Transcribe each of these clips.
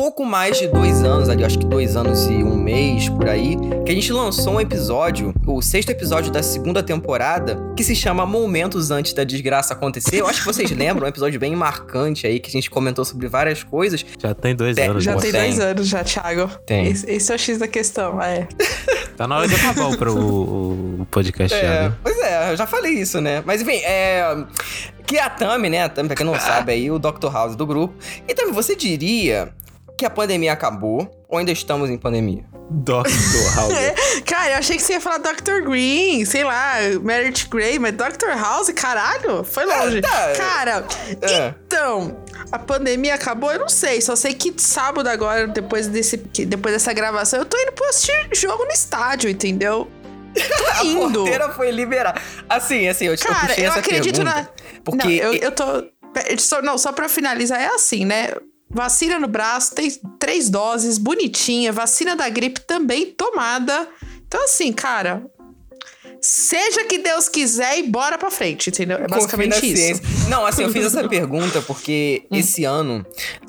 pouco mais de dois anos, ali, acho que dois anos e um mês por aí, que a gente lançou um episódio, o sexto episódio da segunda temporada, que se chama Momentos Antes da Desgraça Acontecer. Eu acho que vocês lembram, um episódio bem marcante aí, que a gente comentou sobre várias coisas. Já tem dois Tem- anos. Já tem Tem. dois anos já, Thiago. Tem. Esse, esse é o X da questão, é. Tá na hora de acabar o, pro- o, o podcast já, É, né? pois é, eu já falei isso, né? Mas enfim, é. Que a Tami, né? A Tami, pra quem não sabe aí, o Dr. House do grupo. E Tami, você diria que a pandemia acabou ou ainda estamos em pandemia? Dr. House. Cara, eu achei que você ia falar Dr. Green, sei lá, Meredith Grey, mas Dr. House, caralho, foi longe. tá. Cara, É. então, a pandemia acabou, eu não sei, só sei que sábado agora, depois, desse, depois dessa gravação, eu tô indo pra assistir jogo no estádio, entendeu? Tô A indo. porteira foi liberada. Assim, assim, eu, eu Cara, puxei eu essa acredito pergunta. na. Porque Não, eu, eu tô. Só, não, só pra finalizar, é assim, né? Vacina no braço, tem três doses, bonitinha. Vacina da gripe também tomada. Então, assim, cara. Seja que Deus quiser e bora pra frente, entendeu? É basicamente isso. Não, assim, eu fiz essa pergunta porque Hum. esse ano.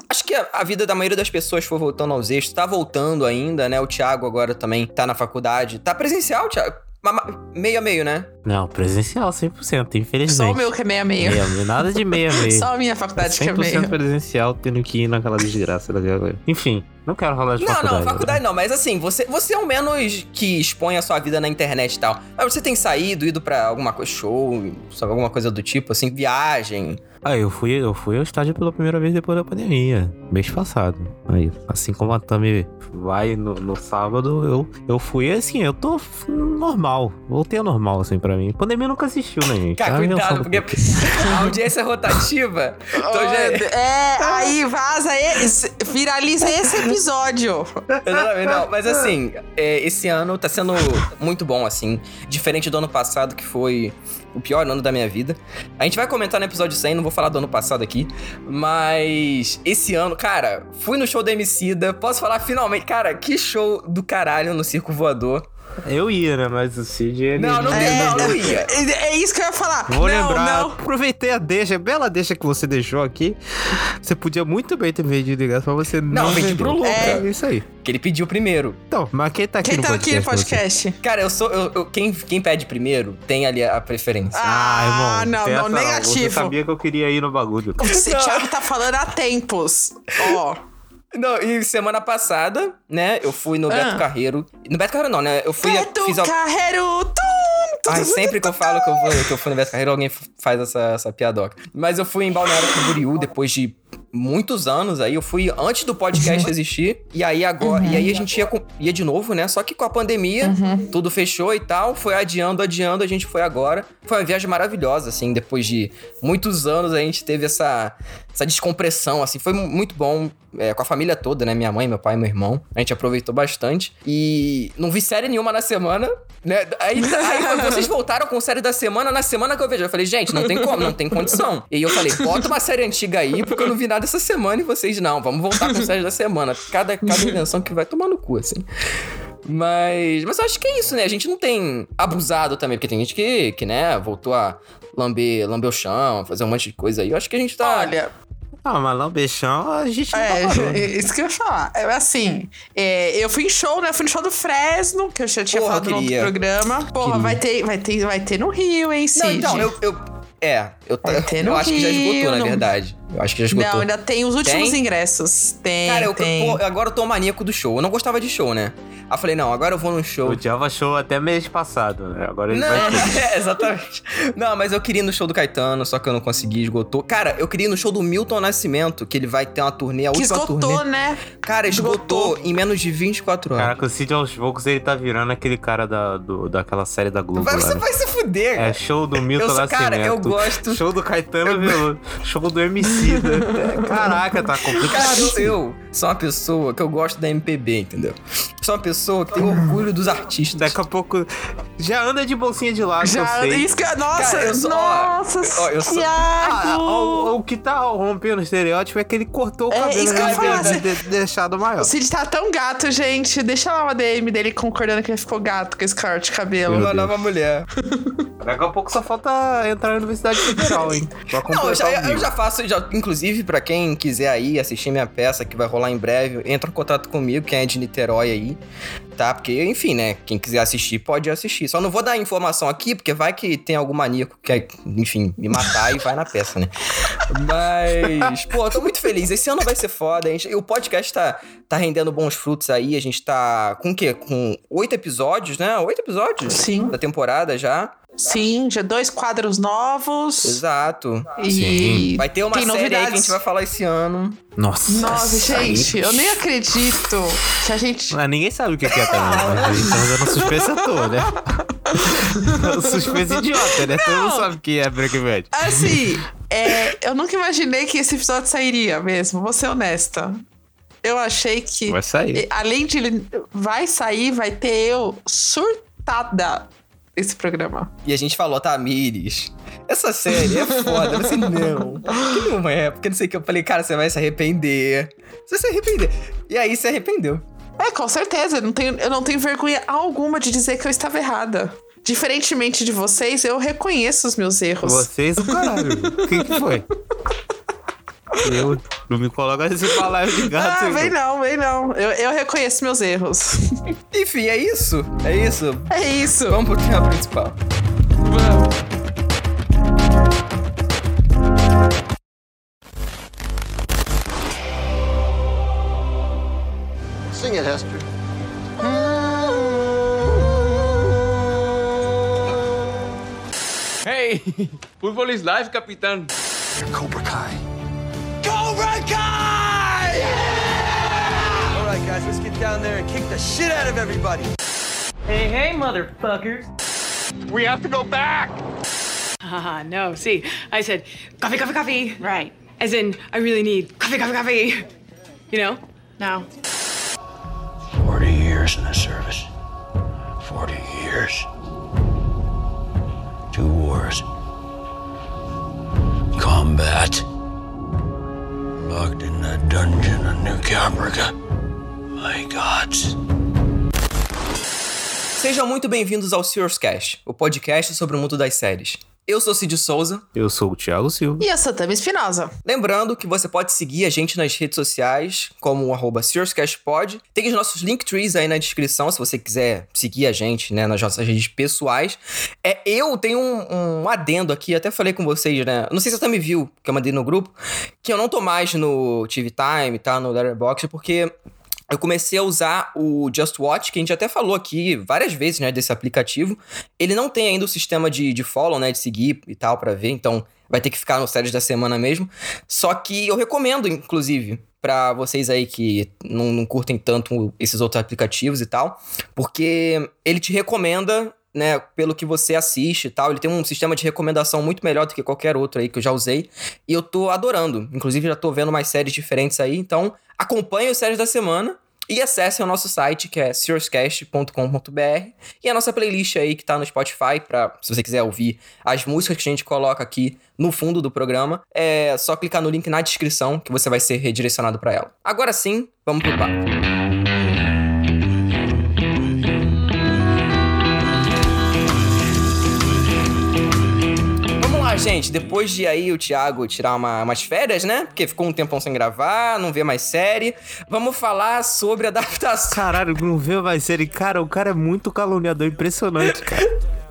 Acho que a, a vida da maioria das pessoas foi voltando aos eixos. Tá voltando ainda, né? O Thiago agora também tá na faculdade. Tá presencial, Thiago? Meio a meio, né? Não, presencial 100%, infelizmente. Só o meu que é meia meia. Meia, meia, nada de meia meia. Só a minha faculdade que é 100% meia. presencial, tendo que ir naquela desgraça daquela... Enfim, não quero falar de Não, faculdade. não, faculdade não, mas assim, você, você é o menos que expõe a sua vida na internet e tal. Mas você tem saído, ido pra alguma coisa, show, sabe, alguma coisa do tipo, assim, viagem. Ah, eu fui, eu fui ao estádio pela primeira vez depois da pandemia, mês passado. Aí, assim como a Tami vai no, no sábado, eu, eu fui assim, eu tô normal. Voltei ao normal, assim, pra mim. Pandemia nunca existiu, né, gente? Cara, cuidado, porque a audiência é rotativa. Então já... É, aí vaza esse, viraliza esse episódio. Exatamente, não, mas assim, é, esse ano tá sendo muito bom, assim. Diferente do ano passado, que foi o pior ano da minha vida. A gente vai comentar no episódio 100, não vou falar do ano passado aqui. Mas esse ano, cara, fui no show da Emicida. Posso falar finalmente, cara, que show do caralho no Circo Voador. Eu ia, né, mas o Cid... ele- Não, não, É, não, não ia. É, é isso que eu ia falar. Vou não, lembrar, Não. aproveitei a deixa, bela deixa que você deixou aqui. Você podia muito bem ter vendido ingresso, mas você não Não, vendi pro Lucas. É isso aí. Que ele pediu primeiro. Então, mas quem tá aqui Quem no tá aqui no podcast? podcast? Cara, eu sou. eu- eu- quem, quem pede primeiro tem ali a preferência. Ah, não, tem não, Você negativo. sabia que eu queria ir no bagulho. O Não. Thiago tá falando há tempos. Ó. Não, e semana passada, né, eu fui no Ah. Beto Carreiro. No Beto Carreiro não, né? Eu fui. Beto fiz a- Carreiro. Tum, tum, Ai, tum, sempre que eu falo que eu, vou, que eu fui no Beto Carreiro, alguém faz essa, essa piadoca. Mas eu fui em Balneário Camboriú depois de muitos anos aí. Eu fui antes do podcast existir. E aí agora. E aí a gente ia, ia de novo, né? Só que com a pandemia, tudo fechou e tal. Foi adiando, adiando. A gente foi agora. Foi uma viagem maravilhosa, assim. Depois de muitos anos, a gente teve essa, essa descompressão, assim. Foi mu- muito bom. é, com a família toda, né? Minha mãe, meu pai, meu irmão. A gente aproveitou bastante. E não vi série nenhuma na semana, né? Aí, aí quando vocês voltaram com série da semana, na semana que eu vejo, eu falei, gente, não tem como, não tem condição. E aí eu falei, bota uma série antiga aí, porque eu não vi nada essa semana e vocês não. Vamos voltar com série da semana. Cada, cada invenção que vai tomar no cu, assim. Mas, mas eu acho que é isso, né? A gente não tem abusado também, porque tem gente que, que né, voltou a lamber, lamber o chão, fazer um monte de coisa aí. Eu acho que a gente tá. Olha, Ah, mas lambechão a gente não é, tá isso que eu ia falar. É assim, é, eu fui em show, né? Fui no show do Fresno, que eu já tinha Porra, falado no outro queria. programa. Porra, Queria. vai ter, vai, ter, vai ter no Rio, hein, Cid? Não, então, eu. eu é, eu, Vai ter eu acho que já esgotou, na verdade. Eu acho que já esgotou. Não, ainda tem os últimos Tem? ingressos. Tem, Cara, eu, tem. pô, agora eu tô maníaco do show. Eu não gostava de show, né? Aí eu falei, não, agora eu vou num show. O Java show até mês passado, né? Agora ele Não, vai é, exatamente. Não, mas eu queria ir no show do Caetano, só que eu não consegui, esgotou. Cara, eu queria ir no show do Milton Nascimento, que ele vai ter uma turnê, a que última esgotou, turnê. né? Cara, esgotou, em menos de 24 anos. Caraca, o Cid aos poucos ele tá virando aquele cara da, do, daquela série da Globo. vai, você né? vai se fuder, É cara. show do Milton Eu sou- Nascimento. cara, eu gosto- Show do Caetano Veloso. Show do Caraca, tá complicado. Cara, eu sou uma pessoa que eu gosto da MPB, entendeu? sou uma pessoa que tem orgulho dos artistas. Daqui a pouco já anda de bolsinha de lado, Já, eu sei. isso que, nossa, Cara, eu sou- ó, nossa, ó, eu sou- Ah, Thiago. o, o que tá rompendo o estereótipo é que ele cortou o É, cabelo isso que eu ia né, falar, de- de- de- deixado maior. O Cid tá tão gato, gente. Deixa lá uma DM dele concordando que ele ficou gato com esse corte de cabelo. Uma Deus. nova mulher. Daqui a pouco só falta entrar na Universidade Federal, hein? Pra Não, já, eu já faço, já, inclusive, pra quem quiser aí assistir minha peça, que vai rolar em breve, entra em contato comigo, quem é de Niterói aí, tá? Porque, enfim, né? Quem quiser assistir, pode assistir. Só não vou dar informação aqui, porque vai que tem algum maníaco que quer, enfim, me matar e vai na peça, né? Mas, pô, eu tô muito feliz. Esse ano vai ser foda. A gente, o podcast tá, tá rendendo bons frutos aí. A gente tá com o quê? Com oito episódios, né? Oito episódios? Sim. Da temporada já. Sim, já dois quadros novos. Exato. E Vai ter uma tem série aí que a novidades. gente vai falar esse ano. Nossa. Nossa, aí- gente, eu nem acredito que a gente. Mas ninguém sabe o que que é também. Mas a gente tá fazendo suspense à toa, né? suspense idiota, né? Todo mundo Não. sabe que é Breaking Bad. Assim, é, eu nunca imaginei que esse episódio sairia mesmo, vou ser honesta. Eu achei que. Vai sair. Além de ele. Vai sair, vai ter eu surtada esse programa. E a gente falou, Tamires, essa série é foda. Eu falei, não, que não é, porque não sei o que. Eu falei, cara, você vai se arrepender. Você vai se arrepender. E aí se arrependeu. É, com certeza. Eu não, tenho, eu não tenho vergonha alguma de dizer que eu estava errada. Diferentemente de vocês, eu reconheço os meus erros. Vocês, o caralho. O que foi? Eu não me coloca nesse palavra de gato. Ah, vem não, vem não. Eu, eu reconheço meus erros. Enfim, é isso. É isso. É isso. Vamos pro tema principal. Sing it, Hester. Hey, fútbol is life, capitán. Cobra Kai. Cobra Kai! All right, guys, let's get down there and kick the shit out of everybody. Hey, hey, motherfuckers. We have to go back. Haha, no. See, I said coffee, coffee, coffee. Right. As in, I really need coffee, coffee, coffee. You know? No. 40 years in the service. 40 years. Two wars. Combat. Locked in the dungeon of New Caprica. My gods. Sejam muito bem-vindos ao Sears Cast, o podcast sobre o mundo das séries. Eu sou Cid Souza. Eu sou o Thiago Silva. E eu sou Tami Espinosa. Lembrando que você pode seguir a gente nas redes sociais, como o arroba SearsCastPod. Tem os nossos linktrees aí na descrição, se você quiser seguir a gente, né, nas nossas redes pessoais. É, eu tenho um, um adendo aqui, até falei com vocês, né? Não sei se você também viu, que eu mandei no grupo, que eu não tô mais no TV Time, tá? No Letterboxd, porque eu comecei a usar o Just Watch, que a gente até falou aqui várias vezes, né, desse aplicativo. Ele não tem ainda o sistema de, de follow, né, de seguir e tal pra ver, então vai ter que ficar no séries da semana mesmo. Só que eu recomendo, inclusive, pra vocês aí que não, não curtem tanto esses outros aplicativos e tal, porque ele te recomenda né, pelo que você assiste e tal. Ele tem um sistema de recomendação muito melhor do que qualquer outro aí que eu já usei. E eu tô adorando. Inclusive, já tô vendo mais séries diferentes aí. Então, acompanhe os séries da semana. E acessem o nosso site, que é serious.com.br. E a nossa playlist aí, que tá no Spotify, pra, se você quiser ouvir as músicas que a gente coloca aqui no fundo do programa. É só clicar no link na descrição, que você vai ser redirecionado pra ela. Agora sim, vamos pro papo. Gente. Depois de aí o Thiago tirar uma- umas férias, né? Porque ficou um tempão sem gravar, não vê mais série. Vamos falar sobre adaptação. Caralho, não vê mais série. Cara, o cara é muito caluniador, impressionante, cara.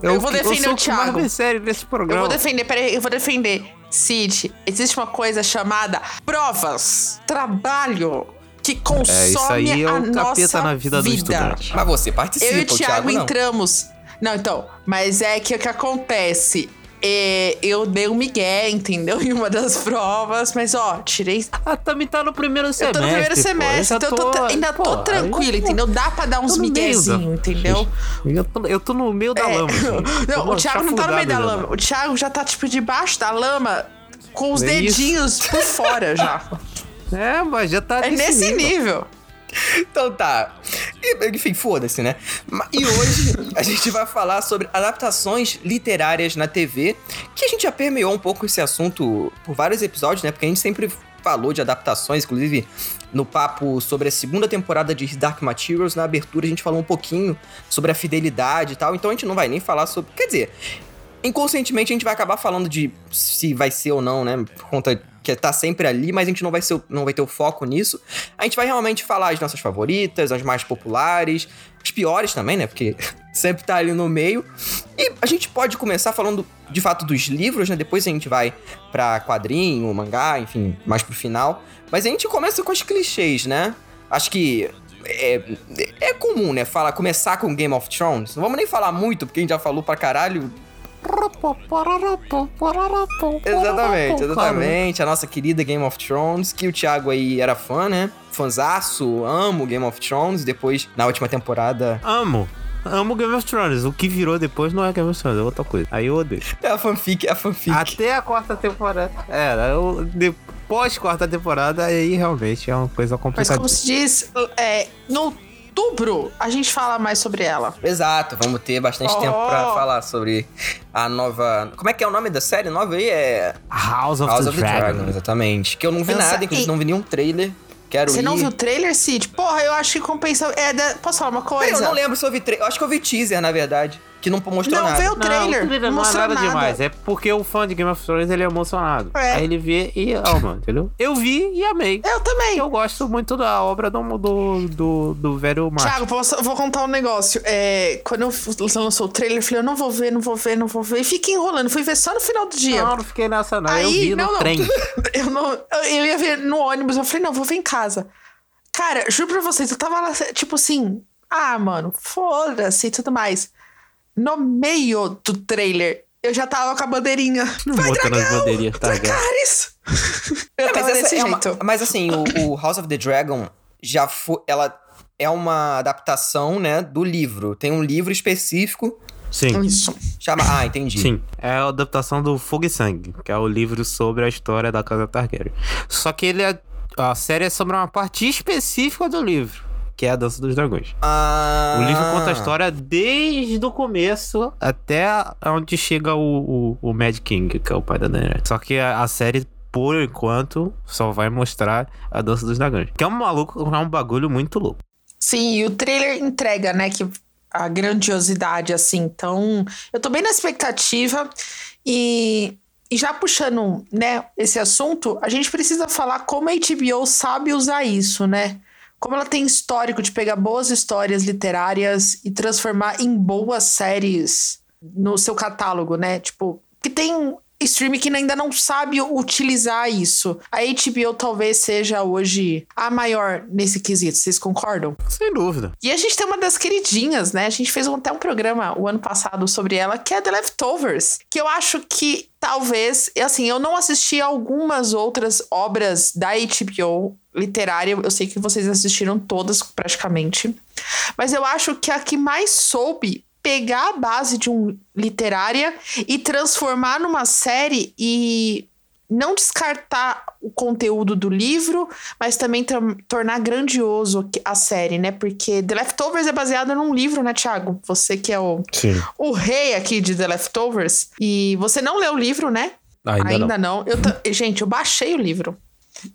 Eu vou defender sou o mais Thiago. vê série nesse Eu programa. vou defender, peraí, eu vou defender. Cid, existe uma coisa chamada provas, trabalho, que consome É, isso aí é a o nossa capeta na vida, do estudante. Mas você participa, Eu e o o Thiago Thiago não. entramos. Não, então, mas é que o que acontece? É, eu dei um migué, entendeu? Em uma das provas, mas ó, tirei. Ah, também tá no primeiro Eu semestre. tô no primeiro pô. semestre, Eu então eu tô, ainda pô, tô aí tranquila, eu entendeu? Dá pra dar uns miguezinhos, entendeu? Eu tô, eu tô no meio da É. lama. Não, o Thiago não tá no meio da lama. O Thiago já tá, tipo, debaixo da lama com os É isso. dedinhos por fora já. É, mas já tá É nesse nível. Então tá. Enfim, foda-se, né? E hoje a gente vai falar sobre adaptações literárias na TV, que a gente já permeou um pouco esse assunto por vários episódios, né? Porque a gente sempre falou de adaptações, inclusive no papo sobre a segunda temporada de Dark Materials, na abertura a gente falou um pouquinho sobre a fidelidade e tal, então a gente não vai nem falar sobre. Quer dizer, inconscientemente a gente vai acabar falando de se vai ser ou não, né? Por conta que tá sempre ali, mas a gente não vai, ser, não vai ter o foco nisso. A gente vai realmente falar as nossas favoritas, as mais populares, as piores também, né? Porque sempre tá ali no meio. E a gente pode começar falando de fato dos livros, né? Depois a gente vai pra quadrinho, mangá, enfim, mais pro final. Mas a gente começa com os clichês, né? Acho que é, é comum, né? Fala, começar com Game of Thrones. Não vamos nem falar muito, porque a gente já falou pra caralho. Exatamente, exatamente. A nossa querida Game of Thrones, que o Thiago aí era fã, né? Fanzaço, amo Game of Thrones. Depois, na última temporada. Amo. Amo Game of Thrones. O que virou depois não é Game of Thrones, é outra coisa. Aí eu odeio. É a fanfic, é a fanfic. Até a quarta temporada. É, eu, depois quarta temporada, aí realmente é uma coisa Mas complicada. como se diz, é, no outubro a gente fala mais sobre ela. Exato, vamos ter bastante Oh. tempo pra falar sobre a nova. Como é que é o nome da série nova aí? É. House of House the of the Dragon. Dragon, exatamente. Que eu não vi Pensa- nada, inclusive e- não vi nenhum trailer. Quero Você ir. não viu o trailer, Cid? Porra, eu acho que compensa. É, da- Posso falar uma coisa? Eu não lembro se eu vi trailer. Eu acho que eu vi teaser, na verdade. Que não mostrou Não, nada. vê o trailer. Não, Não não é mostrou nada, nada. demais. É porque o fã de Game of Thrones ele é emocionado. É. Aí ele vê e ama, entendeu? Eu vi e amei. Eu também. Eu gosto muito da obra do, do, do, do velho Martin. Thiago, posso- vou contar um negócio. É, quando eu lançou o trailer, eu falei, eu não vou ver, não vou ver, não vou ver. E fiquei enrolando. Fui ver só no final do dia. Não, não fiquei nessa não. Aí, eu vi no não, não. trem. Eu, não, eu ia ver no ônibus, eu falei, não, vou ver em casa. Cara, juro pra vocês, eu tava lá, tipo assim, ah, mano, foda-se e tudo mais. No meio do trailer, eu já tava com a bandeirinha. Vai, Botando as dragão! bandeirinhas, tá, Dracarys! Eu É, tava mas, desse é uma- jeito. mas assim, o, o House of the Dragon já foi. Ela é uma adaptação, né, do livro. Tem um livro específico. Sim. Isso. Chama. Ah, entendi. Sim, é a adaptação do Fogo e Sangue, que é o livro sobre a história da Casa Targaryen. Só que ele é, a série é sobre uma parte específica do livro, que é a Dança dos Dragões. Ah, O livro conta a história desde o começo até onde chega o, o, o Mad King, que é o pai da Daenerys. Só que a, a série, por enquanto, só vai mostrar a Dança dos Dragões. Que é um maluco, é um bagulho muito louco. Sim, e o trailer entrega, né, que a grandiosidade, assim. Então, eu tô bem na expectativa. E, e já puxando, né, esse assunto, a gente precisa falar como a HBO sabe usar isso, né? Como ela tem histórico de pegar boas histórias literárias e transformar em boas séries no seu catálogo, né? Tipo, que tem stream que ainda não sabe utilizar isso. A HBO talvez seja hoje a maior nesse quesito, vocês concordam? Sem dúvida. E a gente tem uma das queridinhas, né? A gente fez até um programa o ano passado sobre ela, que é The Leftovers. Que eu acho que talvez, assim, eu não assisti algumas outras obras da HBO literária, eu sei que vocês assistiram todas praticamente. Mas eu acho que a que mais soube pegar a base de um literária e transformar numa série e não descartar o conteúdo do livro, mas também tor- tornar grandioso a série, né? Porque The Leftovers é baseado num livro, né, Thiago? Você que é o, Sim. o rei aqui de The Leftovers. E você não leu o livro, né? Ainda, não. não. Eu Gente, eu baixei o livro.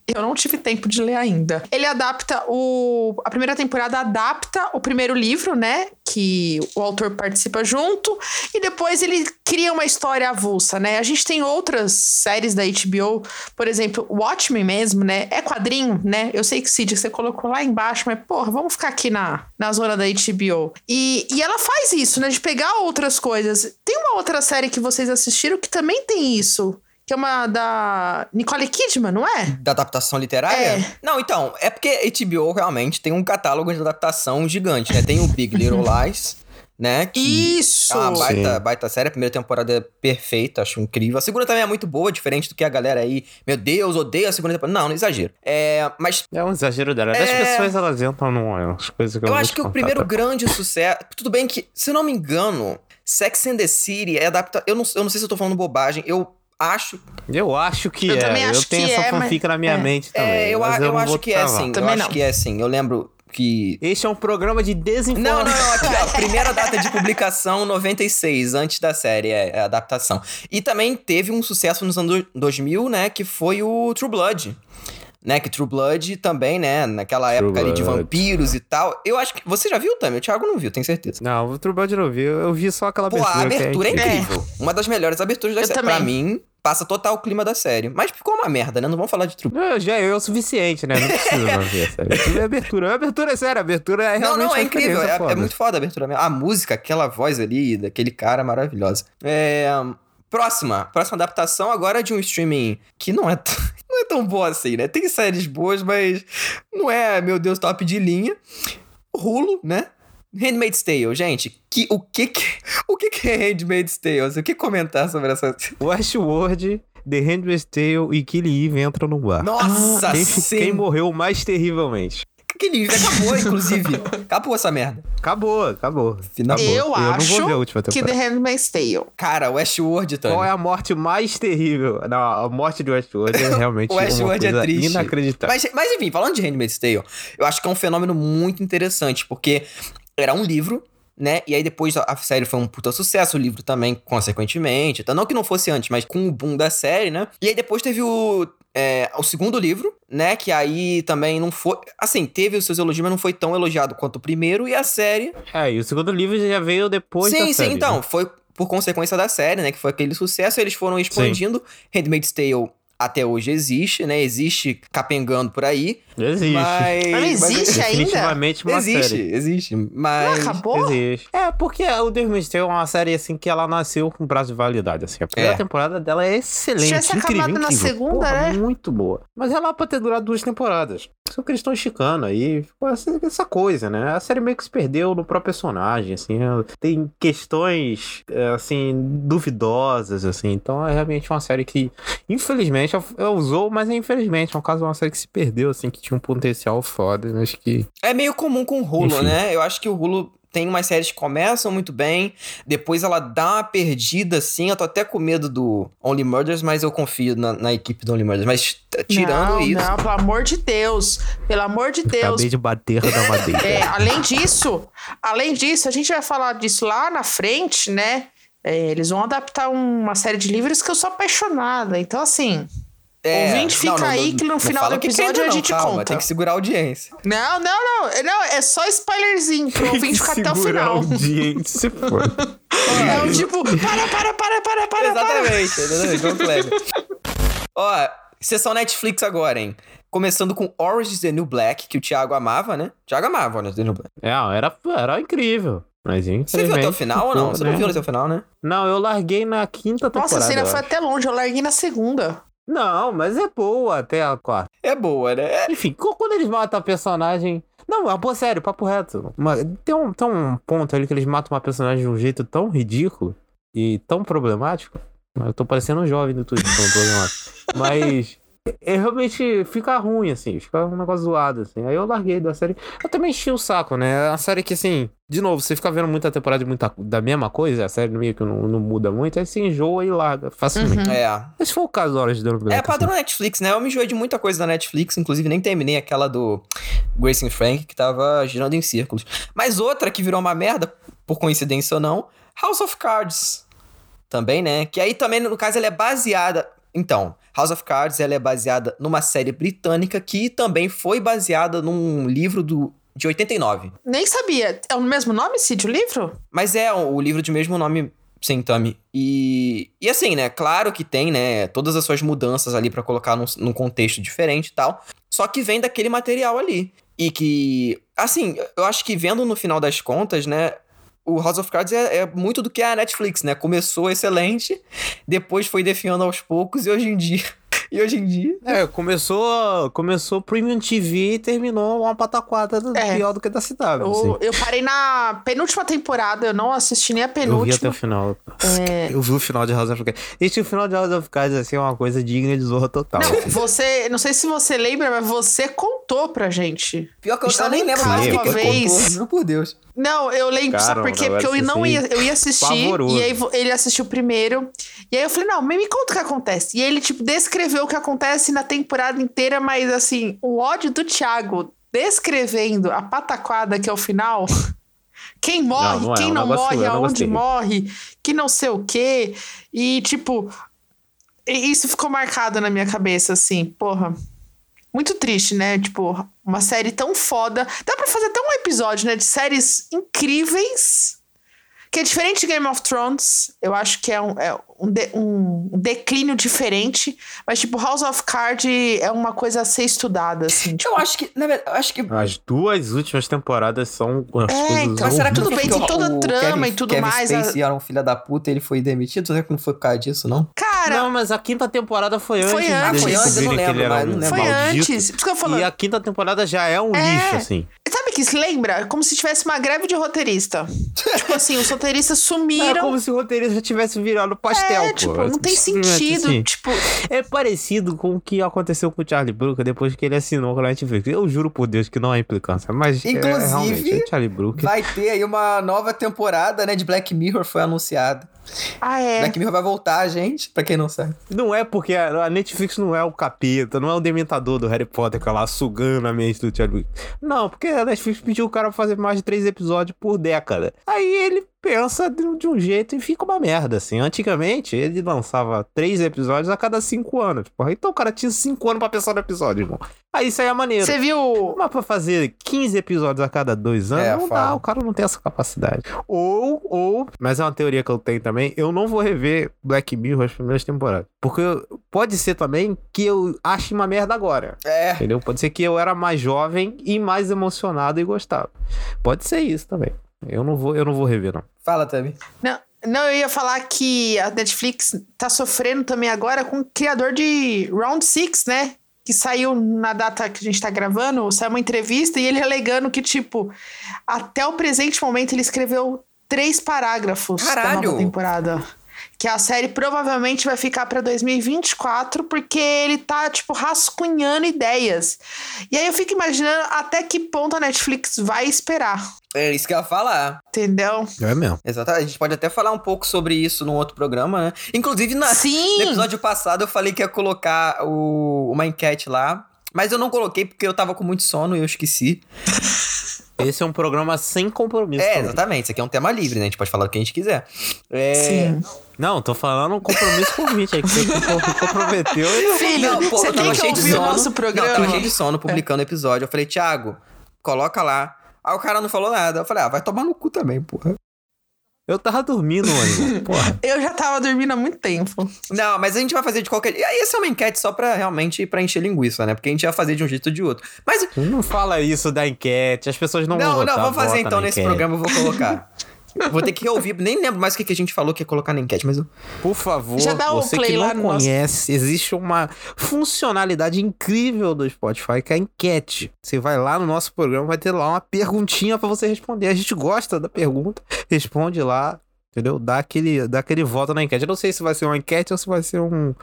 Eu não tive tempo de ler ainda. Ele adapta o. A primeira temporada adapta o primeiro livro, né? Que o autor participa junto. E depois ele cria uma história avulsa, né? A gente tem outras séries da HBO, por exemplo, Watchmen mesmo, né? É quadrinho, né? Eu sei que, Cid, você colocou lá embaixo, mas, porra, vamos ficar aqui na, na zona da HBO. E, e ela faz isso, né? De pegar outras coisas. Tem uma outra série que vocês assistiram que também tem isso. Que é uma da Nicole Kidman, não é? Da adaptação literária? É. Não, então, é porque HBO realmente tem um catálogo de adaptação gigante, né? Tem o Big Little Lies, né? Que Isso! É uma baita, Sim. baita série. A primeira temporada é perfeita, acho incrível. A segunda também é muito boa, diferente do que a galera aí. Meu Deus, odeio a segunda temporada. Não, não exagero. É, mas É um exagero dela. As É. pessoas, elas entram numas coisas que eu eu acho que o primeiro tá? grande sucesso. Tudo bem que, se eu não me engano, Sex and the City é adapta. Eu não, eu não sei se eu tô falando bobagem. Eu acho. Eu acho que Eu é. também eu acho tenho que essa é, mas- fanfic na minha é. mente também. É, eu, mas eu não acho vou que é sim. Eu Também acho não. que é sim. Eu lembro que Este é um programa de não, desinformação. não, não, aqui, ó. Primeira data de publicação, 96, antes da série, é, é a adaptação. E também teve um sucesso nos anos 2000, né, que foi o True Blood. Né, que True Blood também, né, naquela True época ali de Blood. vampiros e tal. Eu acho que. Você já viu também? O Thiago não viu, tenho certeza. Não, o True Blood eu não vi. Eu vi só aquela Pô, abertura. a que abertura é, incrível. incrível. Uma das melhores aberturas da Eu série. também. Pra mim, passa total o clima da série. Mas ficou uma merda, né? Não vamos falar de True Não, já é o suficiente, né? Não precisa não ver, sério. É abertura. A abertura é sério, a abertura é Não, realmente não, é uma incrível. É, é muito foda a abertura mesmo. A música, aquela voz ali, daquele cara maravilhosa. É. Próxima. Próxima adaptação agora é de um streaming que não é, não é tão bom assim, né? Tem séries boas, mas não é, meu Deus, top de linha. Hulu, né? Handmaid's Tale, gente. Que, o que que, o que que é Handmaid's Tale? O que comentar sobre essa... Westworld, The Handmaid's Tale e Killing Eve entram no bar. Nossa, quem, sim. quem morreu mais terrivelmente? Aquele livro acabou, inclusive. Acabou essa merda. Acabou, acabou. Final. Acabou. Eu não vou acho ver a última que. The Handmaid's Tale. Cara, Westworld, Tony. Qual é a morte mais terrível? Não, a morte de Westworld é realmente O Westworld uma coisa é triste. inacreditável. Mas, mas enfim, falando de Handmaid's Tale, eu acho que é um fenômeno muito interessante, porque era um livro, né? E aí depois a a série foi um puta sucesso, o livro também, consequentemente. Então, não que não fosse antes, mas com o boom da série, né? E aí depois teve o. é, o segundo livro, né? Que aí também não foi. Assim, teve os seus elogios, mas não foi tão elogiado quanto o primeiro. E a série. É, e o segundo livro já veio depois sim, da sim, série, então. né? Foi por consequência da série, né? Que foi aquele sucesso. Eles foram expandindo. Handmaid's Tale até hoje existe, né? Existe capengando por aí. Existe. Mas. Não mas- existe ainda? Definitivamente uma existe, série. existe. Não Mas. acabou? Existe. É, porque o The Handmaid's Tale é uma série, assim, que ela nasceu com prazo de validade, assim. A primeira É. temporada dela é excelente, Tivesse incrível, acabado na incrível. segunda, Porra, né? Muito boa. Mas ela pode ter durado duas temporadas. Só que eles estão esticando aí, ficou essa, essa coisa, né? A série meio que se perdeu no próprio personagem, assim. Tem questões, é, assim, duvidosas, assim. Então é realmente uma série que, infelizmente, ela usou, mas infelizmente, é um caso de uma série que se perdeu, assim, que tinha um potencial foda, mas que... É meio comum com o Hulu, Enfim. né? Eu acho que o Hulu tem umas séries que começam muito bem, depois ela dá uma perdida, assim. Eu tô até com medo do Only Murders, mas eu confio na, na equipe do Only Murders. Mas tirando não, isso. Não, pelo amor de Deus. Pelo amor de Deus. Acabei de bater da madeira. É, além disso, além disso, a gente vai falar disso lá na frente, né? É, eles vão adaptar uma série de livros que eu sou apaixonada. Então, assim. É, Ouvinte, fica aí que no final do que episódio a não, gente calma, conta. Tem que segurar a audiência. Não, não, não. Não, é só spoilerzinho pro ouvinte ficar até o Segurar final. a audiência. É um tipo, para, para, para, para, para, para. Exatamente, exatamente. João Kleber. Ó, sessão Netflix agora, hein? Começando com Orange is the New Black, que o Thiago amava, né? O Thiago amava Orange is the New Black. É, era, era incrível. Mas Você viu até infelizmente o final ou não? ficou, Você não né? viu até o final, né? Não, eu larguei na quinta temporada. Nossa, a cena foi até longe. Eu larguei na segunda. Não, mas é boa até a quarta. É boa, né? É- Enfim, quando eles matam a personagem. Não, é pô, sério, papo reto. Uma- tem, um, tem um ponto ali que eles matam uma personagem de um jeito tão ridículo e tão problemático. Eu tô parecendo um jovem do Twitter falando problemático. Mas. É, realmente fica ruim, assim, fica um negócio zoado, assim. Aí eu larguei da série. Eu também enchi o saco, né? É uma série que, assim, de novo, você fica vendo muita temporada de muita, da mesma coisa, a série meio que não, não muda muito, aí você enjoa e larga facilmente. É. Esse foi o caso da Hora de Dano Black. É assim. padrão Netflix, né? Eu me enjoei de muita coisa da Netflix, inclusive nem terminei aquela do Grace and Frank, que tava girando em círculos. Mas outra que virou uma merda, por coincidência ou não, House of Cards. Também, né? Que aí também, no caso, ela é baseada. Então, House of Cards ela é baseada numa série britânica que também foi baseada num livro do, de 89. Nem sabia. É o mesmo nome, Cid, o livro? Mas é o livro de mesmo nome, sim, Tami. E, e assim, né? Claro que tem, né? Todas as suas mudanças ali pra colocar num, num contexto diferente e tal. Só que vem daquele material ali. E que, assim, eu acho que vendo no final das contas, né? O House of Cards é, é muito do que é a Netflix, né? Começou excelente, depois foi definhando aos poucos e hoje em dia. E hoje em dia. É, começou, começou Premium TV e terminou uma pataquada do- É. pior do que da cidade. Eu, assim. eu parei na penúltima temporada, eu não assisti nem a Eu vi até penúltima. o final. É. Eu vi o final de House of Cards. Este final de House of Cards assim, é uma coisa digna de zorra total. Não, assim. você, não sei se você lembra, mas você contou pra gente. Pior que eu, eu nem lembro mais uma vez. contou, juro por Deus. Não, eu lembro, Cara, sabe por quê? Porque eu não ia, assim, eu ia assistir, pavoroso. e aí ele assistiu primeiro, e aí eu falei, não, me conta o que acontece. E ele, tipo, descreveu o que acontece na temporada inteira, mas assim, o ódio do Thiago descrevendo a pataquada que é o final. Quem morre, não é, quem não morre, não aonde morre, que não sei o quê. E, tipo, isso ficou marcado na minha cabeça, assim, porra. Muito triste, né? Tipo, uma série tão foda. Dá pra fazer até um episódio, né? De séries incríveis. Que é diferente de Game of Thrones. Eu acho que é um, é um, de- um declínio diferente. Mas, tipo, House of Cards é uma coisa a ser estudada, assim. Tipo, Eu acho que, na verdade, eu acho que As duas últimas temporadas são umas É, coisas então, Mas será que Tudo bem, tem toda o a trama Kevin- e tudo Kevin mais, a- Spacey era um filho da puta e ele foi demitido? Será que não foi por causa disso, não? Cara, Não, mas a quinta temporada foi antes. Foi antes. Ah, foi antes, eu não lembro, mas um não lembro. foi maldito. antes. Por isso que eu falo. E a quinta temporada já é um É. lixo, assim. Sabe que se lembra? Como se tivesse uma greve de roteirista. tipo assim, os roteiristas É sumiram. como se o roteirista tivesse virado pastel, É, pô. tipo, não tem sentido. assim. Tipo, É parecido com o que aconteceu com o Charlie Brooker depois que ele assinou com a Netflix. Eu juro por Deus que não é implicância, mas é, Inclusive, realmente, é Charlie Brooker. Vai ter aí uma nova temporada, né, de Black Mirror foi anunciada. Ah, é. Black Mirror vai voltar, gente, pra quem não sabe. Não é porque a Netflix não é o capeta, não é o dementador do Harry Potter que é lá sugando a mente do Charlie. Não, porque a Netflix pediu o cara pra fazer mais de três episódios por década. Aí ele pensa de de um jeito e fica uma merda, assim. Antigamente, ele lançava três episódios a cada cinco anos. Porra, então o cara tinha cinco anos pra pensar no episódio, irmão. Aí isso aí é maneiro. Você viu. Mas pra fazer 15 episódios a cada dois anos, É, não fala. dá, o cara não tem essa capacidade. Ou, ou, mas é uma teoria que eu tenho também, eu não vou rever Black Mirror as primeiras temporadas. Porque pode ser também que eu ache uma merda agora. É. Entendeu? Pode ser que eu era mais jovem e mais emocionado e gostava. Pode ser isso também. Eu não vou, eu não vou rever, não. Fala, Tabi. Não, não, eu ia falar que a Netflix tá sofrendo também agora com o criador de Round Six, né? Que saiu na data que a gente tá gravando, saiu uma entrevista e ele alegando que, tipo, até o presente momento ele escreveu três parágrafos da Caralho! nova temporada. Que a série provavelmente vai ficar pra 2024, porque ele tá, tipo, rascunhando ideias. E aí eu fico imaginando até que ponto a Netflix vai esperar. É isso que eu ia falar. Entendeu? É mesmo. Exatamente. A gente pode até falar um pouco sobre isso num outro programa, né? Inclusive, na, Sim! no episódio passado eu falei que ia colocar o, uma enquete lá. Mas eu não coloquei porque eu tava com muito sono e eu esqueci. Esse é um programa sem compromisso. É, também. exatamente. Isso aqui é um tema livre, né? A gente pode falar o que a gente quiser. É... Sim. Não, tô falando um compromisso com o ouvinte aí, que você me comprometeu. e- Filho, Não, pô, você eu tem tava que cheio de ouvir o sono. nosso Não, programa. eu tava cheio de sono publicando o episódio. Eu falei, Thiago, coloca lá. Aí o cara não falou nada. Eu falei, ah, vai tomar no cu também, porra. Eu tava dormindo, mano. Porra. Eu já tava dormindo há muito tempo. Não, mas a gente vai fazer de qualquer. Aí essa é uma enquete só pra realmente pra encher linguiça, né? Porque a gente vai fazer de um jeito ou de outro. Mas. Não fala isso da enquete, as pessoas não, vão Não, não, vamos fazer então nesse enquete. programa, eu vou colocar. Vou ter que ouvir, nem lembro mais o que que a gente falou que ia colocar na enquete, mas eu... Por favor, Já dá o você play que lá não nosso- conhece, existe uma funcionalidade incrível do Spotify que é a enquete. Você vai lá no nosso programa, vai ter lá uma perguntinha pra você responder. A gente gosta da pergunta, responde lá. Entendeu? Dá aquele, dá aquele voto na enquete. Eu não sei se vai ser uma enquete ou se vai ser um,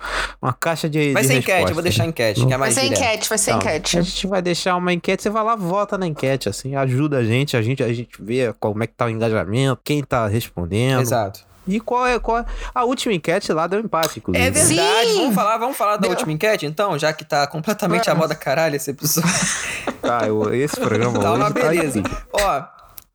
uma caixa de. Vai de ser enquete, eu resposta, vou deixar enquete, que é Vai mais ser direto. enquete, vai ser Então, enquete. A gente vai deixar uma enquete, você vai lá, vota na enquete, assim, ajuda a gente, a gente, a gente vê como é que tá o engajamento, quem tá respondendo. Exato. E qual é, qual é. A última enquete lá deu empate, inclusive. É verdade, Sim! vamos falar, vamos falar da Deu. última enquete, então, já que tá completamente a moda caralho esse episódio. Tá, eu- esse programa Tá hoje uma tá beleza. incrível. Ó,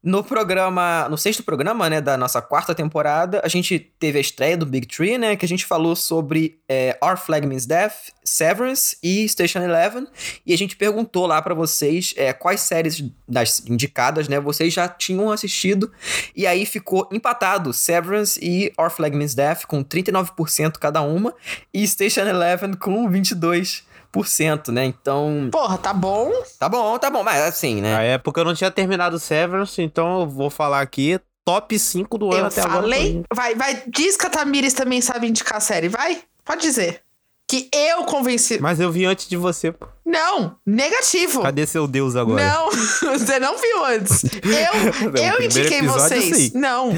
no programa, no sexto programa, né, da nossa quarta temporada, a gente teve a estreia do Big Tree, né, que a gente falou sobre é, Our Flag Means Death, Severance e Station Eleven, e a gente perguntou lá pra vocês é, quais séries das indicadas, né, vocês já tinham assistido, e aí ficou empatado Severance e Our Flag Means Death com 39% cada uma, e Station Eleven com 22%, né, então, Porra, tá bom. tá bom, tá bom, mas assim, né, Na época eu não tinha terminado Severance, então eu vou falar aqui top 5 do ano Eu até agora. falei. Vai, vai. Diz que a Tamires também sabe indicar a série, vai? Pode dizer. Que eu convenci. Mas eu vi antes de você. pô. Não, negativo. Cadê seu Deus agora? Não, você não viu antes. Eu, No eu indiquei episódio, vocês. sim. Não,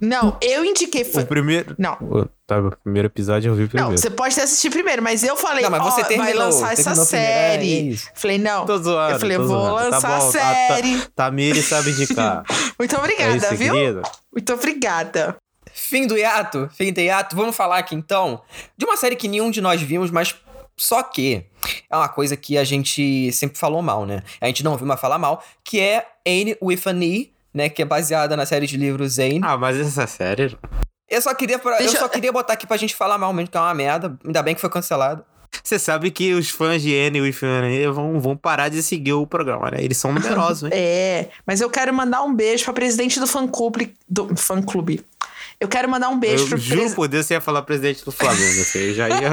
não, eu indiquei. O primeiro. Não. O- Tá, o primeiro episódio eu vi Não, primeiro. você pode ter assistido primeiro, mas eu falei, Não, mas você vai terminou, lançar essa terminou primeiro, é, série. é falei, não. Tô zoando. eu falei, vou zoando. lançar tá a bom, série. A, Ta- Tamiri sabe indicar. Muito é obrigada, isso, viu? querida? Muito obrigada. Fim do hiato, fim do hiato. Vamos falar aqui então de uma série que nenhum de nós vimos, mas Só que é uma coisa que a gente sempre falou mal, né? A gente não ouviu mais falar mal, que é Anne with an E, né? Que é baseada na série de livros Anne. Ah, mas essa série. Eu só queria, pra- eu Deixa- só queria botar aqui pra gente falar mal mesmo, que é uma merda. Ainda bem que foi cancelado. Você sabe que os fãs de Anne with an E vão, vão parar de seguir o programa, né? Eles são numerosos, hein? É, mas eu quero mandar um beijo pra presidente do fã-clube. Do fã-clube. Eu quero mandar um beijo Eu pro juro presidente. por Deus, você ia falar presidente do Flamengo. Você já ia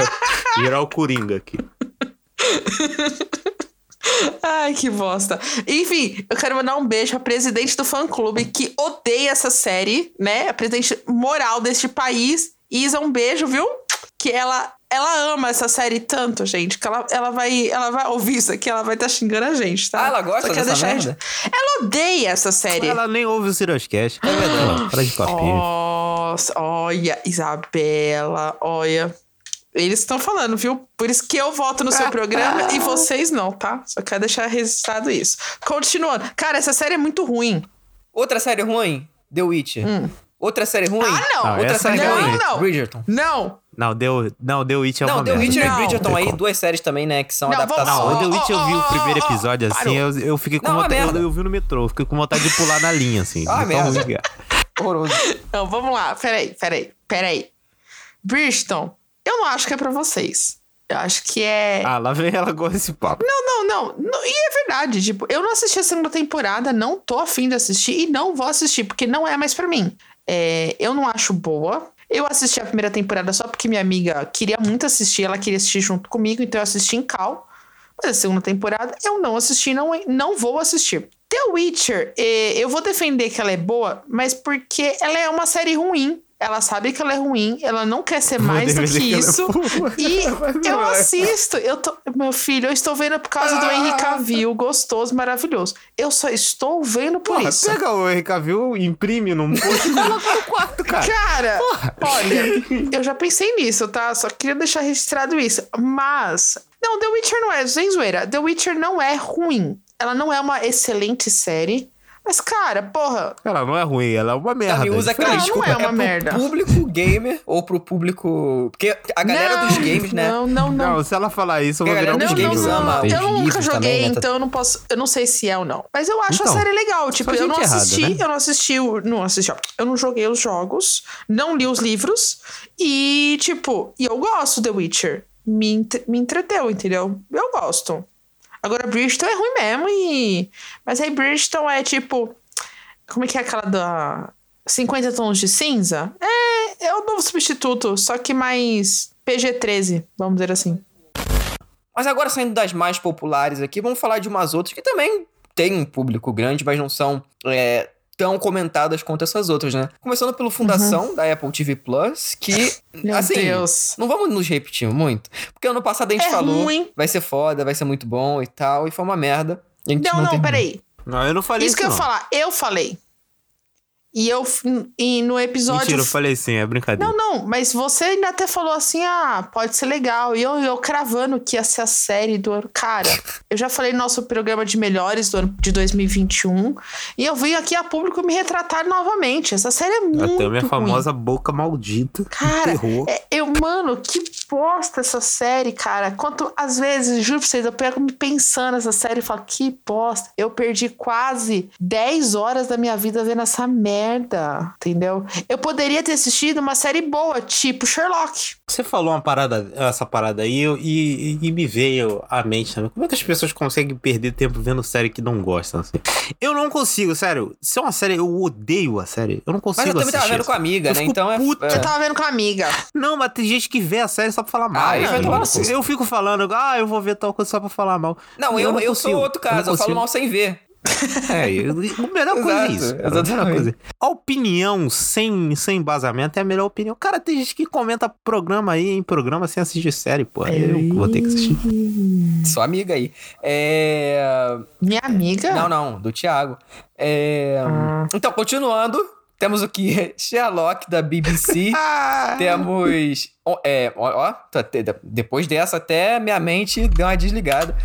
virar o Coringa aqui. Ai, que bosta. Enfim, eu quero mandar um beijo pra presidente do fã-clube que odeia essa série, né? A presidente moral deste país. Isa, um beijo, viu? Que ela, ela ama essa série tanto, gente, que ela, ela, vai, ela vai ouvir isso aqui, ela vai estar xingando a gente, tá? Ah, ela gosta dessa deixar- merda? Ela odeia essa série. Ela nem ouve o Ciroscast. É verdade. Para de papinho. Nossa, olha, Isabela, olha. Eles estão falando, viu? Por isso que eu voto no seu programa e vocês não, tá? Só quero deixar registrado isso. Continuando. Cara, essa série é muito ruim. Outra série ruim, The Witcher. Outra série ruim. Hum. Ah, não! Ah, Outra série é ruim, ruim. Não. Bridgerton. Não! Não, deu, não, The Witch é uma Não, The. Witcher e Não. Bridgerton aí, duas séries também, né, que são Não, adaptações. Não, o The Oh, Witch eu vi o primeiro episódio assim, eu, eu fiquei com Não, uma vontade. Eu, eu vi no metrô, eu fiquei com vontade de pular na linha, assim. Ah, merda. é. Horroroso. Não, vamos lá. Peraí, peraí, peraí. Bridgerton, eu não acho que é pra vocês. Eu acho que é. Ah, lá vem ela com esse papo. Não, não, não, não. E é verdade. Tipo, eu não assisti a segunda temporada, não tô afim de assistir e não vou assistir, porque não é mais pra mim. É, eu não acho boa. Eu assisti a primeira temporada só porque minha amiga queria muito assistir, ela queria assistir junto comigo, então eu assisti em cal. Mas a segunda temporada eu não assisti, não, não vou assistir. The Witcher, eh, eu vou defender que ela é boa, mas porque ela é uma série ruim. Ela sabe que ela é ruim, ela não quer ser mais do que é isso. E eu assisto. Eu tô, meu filho, eu estou vendo por causa do Henry Cavill, gostoso, maravilhoso. Eu só estou vendo por Porra, isso. pega o Henry Cavill, imprime num post e coloca no quarto, cara. Cara, olha, eu já pensei nisso, tá? Só queria deixar registrado isso. Mas, não, The Witcher não é, sem zoeira. The Witcher não é ruim. Ela não é uma excelente série. Mas, cara, porra, Ela não é ruim, ela é uma merda. Também usa aquela Não, não é uma pro merda. público gamer ou pro público. Porque a galera não, dos games, né? Não, não, não. Não, se ela falar isso, eu vou Galera, virar um dos Não, não, games não, ama Eu nunca joguei, também, né? então eu não posso. Eu não sei se é ou não. Mas eu acho Então, a série legal. Tipo, eu não errada, assisti, né? eu não assisti, não assisti, ó. Eu não joguei os jogos, não li os livros. E, tipo, e eu gosto The Witcher. Me, entre- me entreteu, entendeu? Eu gosto. Agora, Bridgeton é ruim mesmo e. Mas aí Bridgeton é tipo. Como é que é aquela da. 50 tons de cinza? É, é o novo substituto, só que mais PG-13, vamos dizer assim. Mas agora saindo das mais populares aqui, vamos falar de umas outras que também têm um público grande, mas não são é, tão comentadas quanto essas outras, né? Começando pelo Fundação da Apple TV Plus, que, Uhum. Meu assim, Deus. não vamos nos repetir muito, porque ano passado a gente É falou, ruim. vai ser foda, vai ser muito bom e tal, e foi uma merda. A gente Não, não, terminou. peraí. Não, eu não falei Isso isso, que eu ia não. falar, eu falei. E eu e no episódio. Mentira, eu falei sim, é brincadeira. Não, não, mas você ainda até falou assim: ah, pode ser legal. E eu, eu cravando que ia ser a série do ano. Cara, eu já falei no nosso programa de melhores do ano de 2021. E eu venho aqui a público me retratar novamente. Essa série é muito. Até a minha ruim. famosa boca maldita. Cara, é- eu, mano, que bosta essa série, cara. Quanto, às vezes, juro pra vocês, eu pego me pensando nessa série e falo, que bosta. Eu perdi quase 10 horas da minha vida vendo essa merda, entendeu? Eu poderia ter assistido uma série boa, tipo Sherlock. Você falou uma parada, essa parada aí eu- e, e- e me veio à mente também. Como é que as pessoas conseguem perder tempo vendo série que não gostam? Assim? Eu não consigo, sério. Se é uma série, eu odeio a série. Eu não consigo Mas eu também assistir. tava vendo com a amiga, Eu né? Então é. puta. é- Você tava vendo com a amiga. Não, mas tem gente que vê a série só pra falar mal. Ah, eu, eu fico falando, ah, eu vou ver tal coisa só pra falar mal. Não, eu, eu, sou consigo. outro caso, eu, falo mal sem ver. É, a melhor coisa é isso. cara, a melhor exatamente. coisa. A opinião sem, sem embasamento é a melhor opinião. Cara, tem gente que comenta programa aí em programa sem assistir série, pô. Eu vou ter que assistir. Sua amiga aí. É. Minha amiga? Não, não, do Thiago. É, Ah. Então, continuando, temos o que? Sherlock da BBC. temos. É, ó, depois dessa, até minha mente deu uma desligada.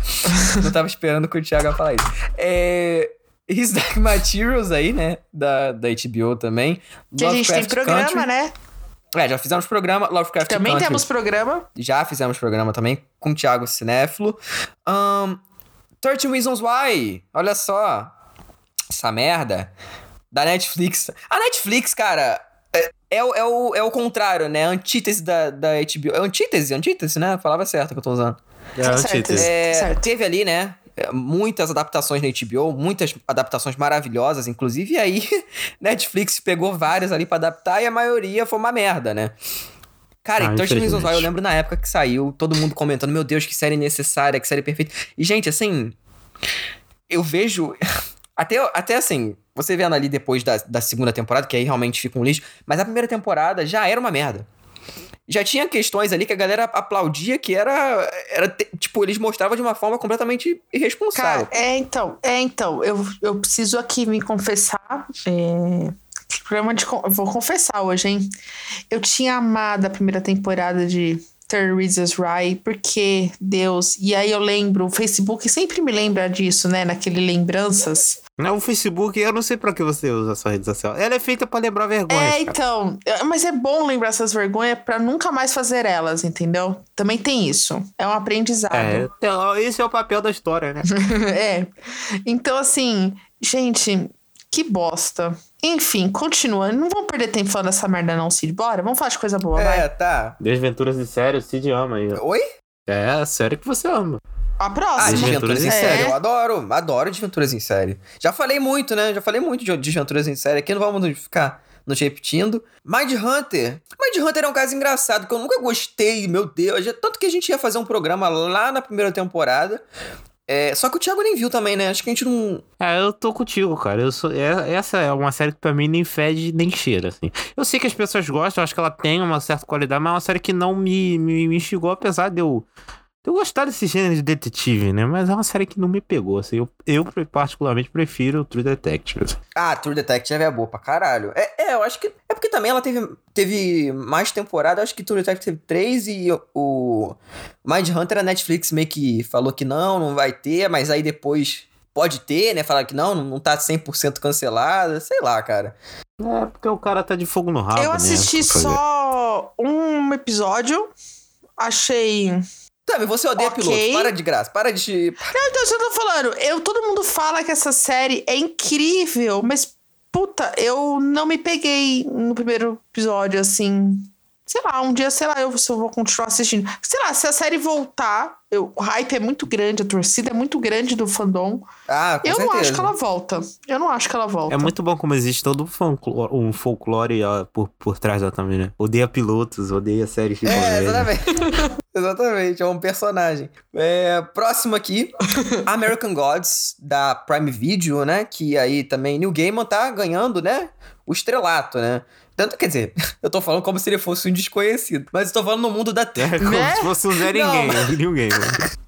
Não tava esperando que o Thiago ia falar isso. É. His Dark Materials aí, né? Da, da HBO também. Que a gente tem Lovecraft programa, Country. né? É, já fizemos programa Lovecraft Também Country. temos programa. Já fizemos programa também com o Thiago Cinéfilo. Um, 13 Reasons Why. Olha só. Essa merda. Da Netflix. A Netflix, cara, é, é, o, é, o, é o contrário, né? A antítese da, da HBO. É antítese, antítese, né? A palavra certa que eu tô usando. É certo. antítese. É, teve ali, né? é, Muitas adaptações na HBO, muitas adaptações maravilhosas, inclusive. E aí, Netflix pegou várias ali pra adaptar e a maioria foi uma merda, né? Cara, Ah, então Reasons Why, eu lembro na época que saiu, todo mundo comentando: Meu Deus, que série necessária, que série perfeita. E, gente, assim. Eu vejo. Até, até assim, você vendo ali depois da, da segunda temporada, que aí realmente fica um lixo, mas a primeira temporada já era uma merda já tinha questões ali que a galera aplaudia que era, era tipo, eles mostravam de uma forma completamente irresponsável. Cara, é então, é então, eu, eu preciso aqui me confessar. É, programa de. Vou confessar hoje, hein? Eu tinha amado a primeira temporada de Third Reasons Why, porque Deus. E aí eu lembro, o Facebook sempre me lembra disso, né? Naquele lembranças. Não, o Facebook, eu não sei pra que você usa a sua rede social. Ela é feita pra lembrar vergonha. É, então. é, Mas é bom lembrar essas vergonhas pra nunca mais fazer elas, entendeu? Também tem isso. É um aprendizado. É, então, esse é o papel da história, né? é. Então, assim, gente, que bosta. Enfim, continuando. Não vamos perder tempo falando dessa merda, não, Cid. Bora, vamos falar de coisa boa, É, vai. tá. Desventuras de sério, Cid ama aí. Oi? É a série que você ama. A Ah, próxima. Desventuras em É. série. Eu adoro, adoro Desventuras em série. Já falei muito, né? Já falei muito de Desventuras em série. Aqui não vamos ficar nos repetindo. Mind Hunter. Mind Hunter é um caso engraçado, que eu nunca gostei, meu Deus. Já- Tanto que a gente ia fazer um programa lá na primeira temporada. É, só que o Thiago nem viu também, né? Acho que a gente não. É, eu tô contigo, cara. Eu sou, é- essa é uma série que pra mim nem fede nem cheira, assim. Eu sei que as pessoas gostam, eu acho que ela tem uma certa qualidade, mas é uma série que não me, me, me instigou, apesar de eu, de eu gostar desse gênero de detetive, né? Mas é uma série que não me pegou, assim. Eu, eu particularmente prefiro o True Detective. Ah, True Detective é boa pra caralho. É, é, eu acho que. É porque também ela teve, teve mais temporada. Acho que True Detective teve três e o- o Mind Hunter, a Netflix meio que falou que não, não vai ter, mas aí depois pode ter, né? Falaram que não, não tá 100% cancelada. Sei lá, cara. É, porque o cara tá de fogo no rabo, Eu né, assisti fazer. só um episódio. Achei. Também, você odeia Ok. piloto. Para de graça. Para de. Não, então, eu tô falando. Eu, todo mundo fala que essa série é incrível, mas, puta, eu não me peguei no primeiro episódio, assim. Sei lá, um dia, sei lá, eu, se eu vou continuar assistindo. Sei lá, se a série voltar, eu- o hype é muito grande, a torcida é muito grande do fandom. Ah, com eu certeza. não acho que ela volta. Eu não acho que ela volta. É muito bom como existe todo um folclore, um folclore ó, por, por trás dela também, né? Odeia pilotos, odeia séries de É, comédia. exatamente. exatamente, é um personagem. É, próximo aqui, American Gods, da Prime Video, né? Que aí também Neil Gaiman tá ganhando, né? O estrelato, né? Tanto, quer dizer, eu tô falando como se ele fosse um desconhecido. Mas eu tô falando no mundo da... É como Né? se fosse um Zé Ninguém, mas- ninguém. né?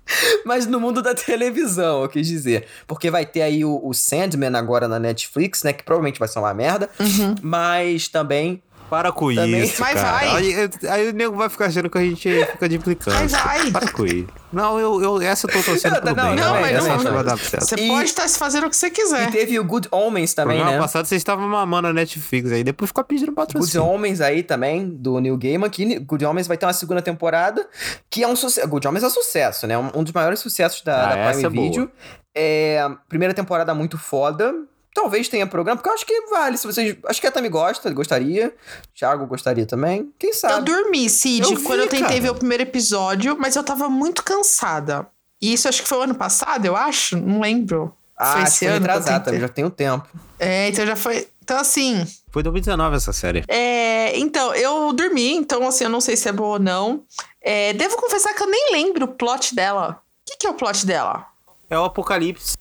Mas no mundo da televisão, eu quis dizer. Porque vai ter aí o, o Sandman agora na Netflix, né? Que provavelmente vai ser uma merda. Uhum. Mas também... Para com Também- isso, Mas cara. vai. Aí, aí o nego vai ficar achando que a gente fica de implicância. Mas vai. Para com isso. Não, eu, eu, essa eu tô torcendo Não, pro não, bem. não, mas essa não, não. dar certo. Você E- pode estar fazendo o que você E quiser. teve o Good Omens também, Programa né? passado vocês estavam mamando a Netflix aí, depois ficou pedindo Good patrocínio. Homens aí também, do Neil Gaiman, que Good Homens vai ter uma segunda temporada, que é um sucesso. Good Homens é um sucesso, né? Um, um dos maiores sucessos da, Ah, da Prime é boa. Video. É, primeira temporada muito foda. Talvez tenha programa, porque eu acho que vale. Se vocês. Acho que a Tami gosta, gostaria. Thiago gostaria também. Quem Eu sabe? dormi, Cid, Eu vi, quando eu tentei cara. ver o primeiro episódio, mas eu tava muito cansada. E isso acho que foi o ano passado, eu acho. Não lembro. Ah, foi esse que foi ano eu retrasado, tentei. já tem um tempo. É, então já foi. Então, assim. Foi 2019 essa série. É, então, eu dormi, então, assim, eu não sei se é boa ou não. É, devo confessar que eu nem lembro o plot dela. O que, que é o plot dela? É o Apocalipse.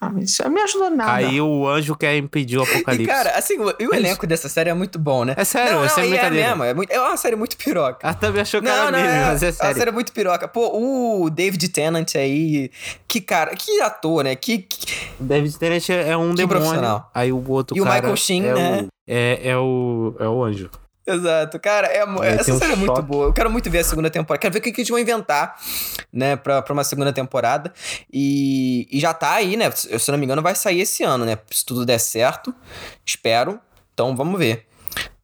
Ah, isso não me ajudou nada. Aí o anjo quer impedir o E, Apocalipse. cara, assim, o, e o É elenco dessa série é muito bom, né? É sério, não, é não, sem e é brincadeira. mesmo. É, muito- é uma série muito piroca. A Tami achou que Não, era não, meme, é, mas é sério. série é muito piroca. Pô, o David Tennant aí, que cara, que ator, né? Que, que- David Tennant é um Que demônio. Aí o outro E o cara Michael Sheen, é né? O, é, é, o, é o anjo. Exato, cara, é, essa um série é muito choque. boa. Eu quero muito ver a segunda temporada. Quero ver o que, que eles vão inventar, né, pra, pra uma segunda temporada. E, e já tá aí, né? Se se eu não me engano, vai sair esse ano, né? Se tudo der certo. Espero. Então vamos ver.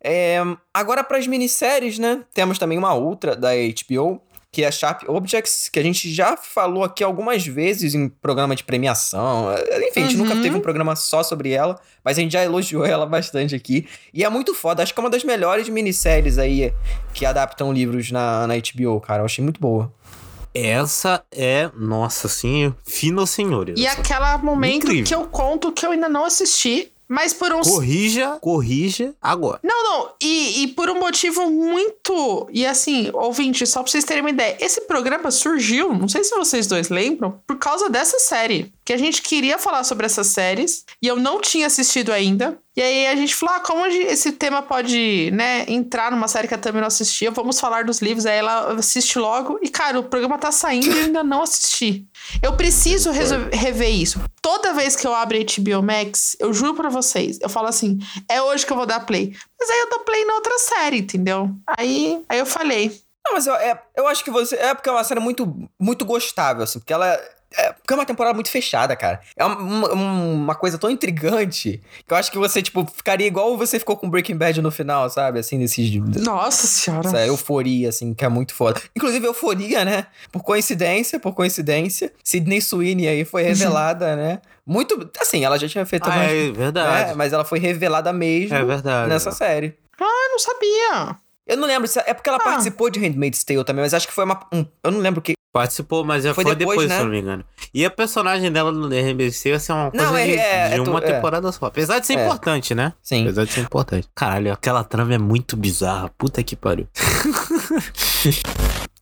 É, agora para as minisséries, né? Temos também uma outra da HBO, que é a Sharp Objects, que a gente já falou aqui algumas vezes em programa de premiação. Enfim, a gente Uhum. nunca teve um programa só sobre ela, mas a gente já elogiou ela bastante aqui. E é muito foda, acho que é uma das melhores minisséries aí que adaptam livros na, na HBO, cara. Eu achei muito boa. Essa é, nossa, assim, fina senhores. E aquela momento Incrível. que eu conto que eu ainda não assisti, mas por uns. Corrija, corrija agora. Não, não. E, e por um motivo muito. E assim, ouvinte, só pra vocês terem uma ideia. Esse programa surgiu, não sei se vocês dois lembram, por causa dessa série. Que a gente queria falar sobre essas séries e eu não tinha assistido ainda. E aí a gente falou: ah, como a esse tema pode, né, entrar numa série que eu também não assistia? Vamos falar dos livros. Aí ela assiste logo. E, cara, o programa tá saindo e eu ainda não assisti. Eu preciso rever isso. Toda vez que eu abro HBO Max, eu juro pra vocês, eu falo assim: é hoje que eu vou dar play. Mas aí eu dou play na outra série, entendeu? Aí, aí eu falei. Não, mas eu, é, eu acho que você. É porque é uma série muito, muito gostável, assim, porque ela. É, porque é uma temporada muito fechada, cara. É uma, uma, uma coisa tão intrigante que eu acho que você, tipo, ficaria igual você ficou com Breaking Bad no final, sabe? Assim, desses. Nossa senhora. Essa euforia, assim, que é muito foda. Inclusive, euforia, né? Por coincidência, por coincidência, Sidney Sweeney aí foi revelada, né? Muito. Assim, ela já tinha feito. Ah, algumas- é verdade. É, mas ela foi revelada mesmo É verdade. nessa série. Ah, eu não sabia. Eu não lembro se. É porque ela Ah. participou de Handmaid's Tale também, mas acho que foi uma. um- eu não lembro que. Participou, mas já Foi foi, depois, depois, né? se eu não me engano. E a personagem dela no RBC ia ser uma coisa Não, é- de, é- de é uma tu- é. temporada só. Apesar de ser É. importante, né? Sim. Apesar de ser importante. Caralho, aquela trama é muito bizarra. Puta que pariu.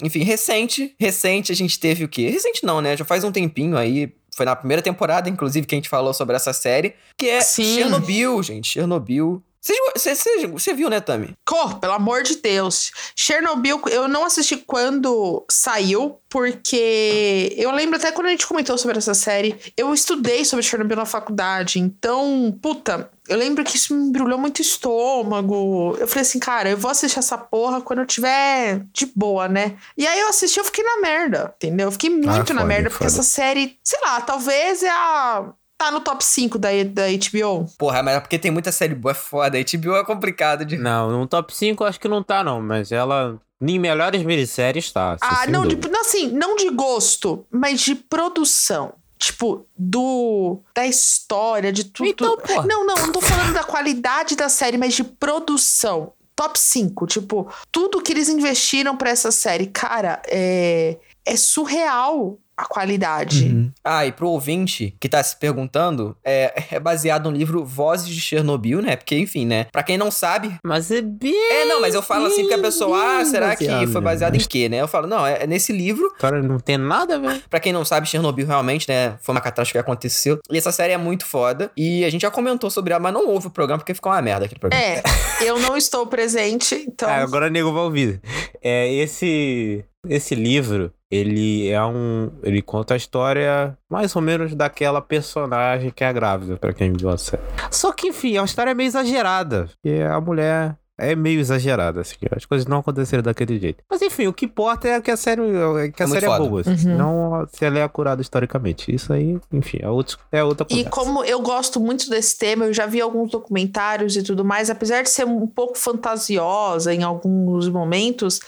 Enfim, recente. Recente a gente teve o quê? Recente não, né? Já faz um tempinho aí. Foi na primeira temporada, inclusive, que a gente falou sobre essa série. Que é Sim. Chernobyl, gente. Chernobyl. Você viu, né, Tami? Cor, pelo amor de Deus. Chernobyl, eu não assisti quando saiu, porque eu lembro até quando a gente comentou sobre essa série, eu estudei sobre Chernobyl na faculdade. Então, puta, eu lembro que isso me embrulhou muito o estômago. Eu falei assim, cara, eu vou assistir essa porra quando eu tiver de boa, né? E aí eu assisti, eu fiquei na merda, entendeu? Eu fiquei muito na foda, merda, porque foda. essa série, sei lá, talvez é a. Tá no top 5 da, da HBO. Porra, mas é porque tem muita série boa, é foda. A HBO é complicado de. Não, no top 5 eu acho que não tá, não. Mas ela, em melhores minisséries, tá. Ah, não, de, não, assim, não de gosto, mas de produção. Tipo, do. da história, de tudo. Então, porra. Não, não, não tô falando da qualidade da série, mas de produção. Top 5. Tipo, tudo que eles investiram pra essa série, cara, é. É surreal a qualidade. Ah, e pro ouvinte que tá se perguntando, é, é baseado no livro Vozes de Chernobyl, né? Porque, enfim, né? Pra quem não sabe. Mas é bem. É, não, mas eu falo assim porque a pessoa, ah, será que baseado, foi né? baseado em quê, né? Eu falo, não, é, é nesse livro. Cara, não tem nada a ver. Pra quem não sabe, Chernobyl realmente, né? Foi uma catástrofe que aconteceu. E essa série é muito foda. E a gente já comentou sobre ela, mas não houve o programa porque ficou uma merda aquele programa. É, eu não estou presente, então. Ah, agora o nego vai ouvir. É, esse, esse livro, ele é um. Ele conta a história mais ou menos daquela personagem que é grávida, pra quem viu a série. Só que, enfim, é uma história meio exagerada. E a mulher. É meio exagerada, assim. As coisas não aconteceram daquele jeito. Mas enfim, o que importa é que a série é, que a É série é boa. assim. Não se ela é acurada historicamente. Isso aí, enfim, é, outro, é outra E conversa. como eu gosto muito desse tema, eu já vi alguns documentários e tudo mais, apesar de ser um pouco fantasiosa em alguns momentos,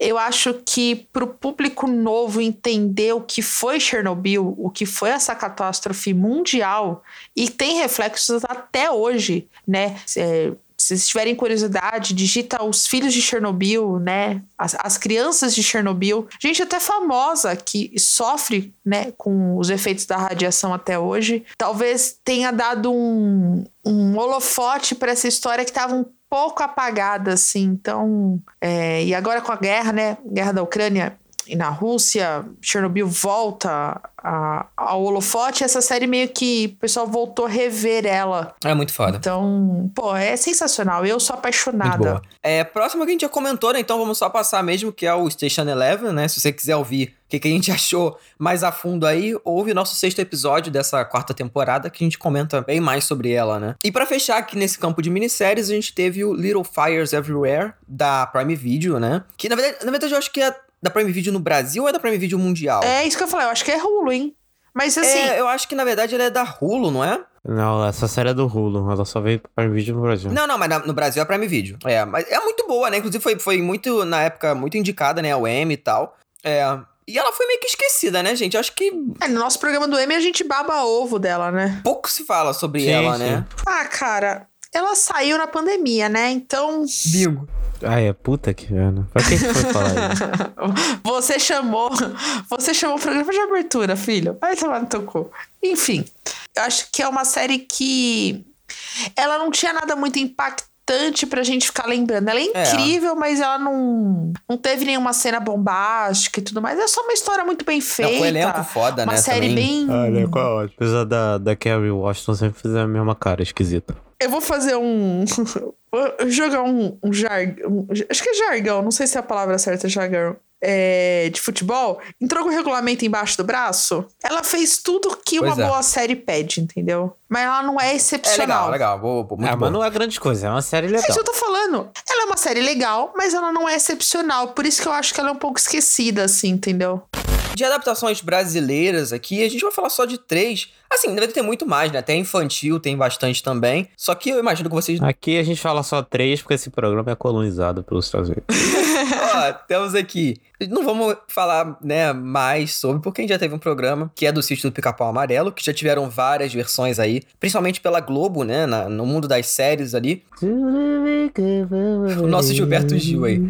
eu acho que pro público novo entender o que foi Chernobyl, o que foi essa catástrofe mundial, e tem reflexos até hoje, né? É, se vocês tiverem curiosidade, digita os filhos de Chernobyl, né? As, as crianças de Chernobyl. Gente até famosa que sofre, né, com os efeitos da radiação até hoje. Talvez tenha dado um, um holofote para essa história que estava um pouco apagada, assim. Então, é, e agora com a guerra, né? Guerra da Ucrânia e na Rússia, Chernobyl volta a- ao holofote. Essa série meio que o pessoal voltou a rever ela. É muito foda. Então, pô, é sensacional. Eu sou Muito apaixonada. boa. É, próximo que a gente já comentou, né? Então vamos só passar mesmo, que é o Station Eleven, né? Se você quiser ouvir o que, que a gente achou mais a fundo aí, ouve o nosso sexto episódio dessa quarta temporada, que a gente comenta bem mais sobre ela, né? E pra fechar aqui nesse campo de minisséries, a gente teve o Little Fires Everywhere, da Prime Video, né? Que na verdade, na verdade eu acho que é da Prime Video no Brasil ou é da Prime Video mundial? É isso que eu falei, eu acho que é Hulu, hein? Mas assim, É, eu acho que na verdade ela é da Hulu, não é? Não, essa série é do Hulu. Ela só veio para vídeo no Brasil. Não, não, mas na- no Brasil é Prime Video. É, mas é muito boa, né? Inclusive foi, foi muito, na época, muito indicada, né? Ao Emmy e tal. É. E ela foi meio que esquecida, né, gente? Eu acho que é, no nosso programa do Emmy a gente baba ovo dela, né? pouco se fala sobre Sim, ela, sim. né? Ah, cara, ela saiu na pandemia, né? Então, Bingo. Ah, é puta que pena. Pra que que foi falar isso? você chamou, você chamou o programa de abertura, filho. Vai tomar no teu cu. Enfim, eu acho que é uma série que ela não tinha nada muito impactante pra gente ficar lembrando. Ela é É. incrível, mas ela não, não teve nenhuma cena bombástica e tudo mais. É só uma história muito bem feita. Não, com elenco foda, uma né? série também. bem. Olha, qual ótimo. Apesar da, da Carrie Washington sempre fazer a mesma cara esquisita. Eu vou fazer um. vou jogar um, um jargão. Acho que é jargão, não sei se é a palavra certa é jargão. É, de futebol, entrou com o regulamento embaixo do braço. Ela fez tudo que uma Pois é. boa série pede, entendeu? Mas ela não é É excepcional. legal, legal. Boa, boa, muito ah, bom. mas não é grande coisa, é uma série É legal. isso que eu tô falando. Ela é uma série legal, mas ela não é excepcional. Por isso que eu acho que ela é um pouco esquecida, assim, entendeu? De adaptações brasileiras aqui, a gente vai falar só de três. Assim, deve ter muito mais, né? Até infantil tem bastante também. Só que eu imagino que vocês. Aqui a gente fala só três, porque esse programa é colonizado pelos Estados Unidos. Ó, temos aqui. Não vamos falar, né, mais sobre, porque a gente já teve um programa que é do sítio do Pica-Pau Amarelo, que já tiveram várias versões aí, principalmente pela Globo, né? na- no mundo das séries ali. O nosso Gilberto Gil aí.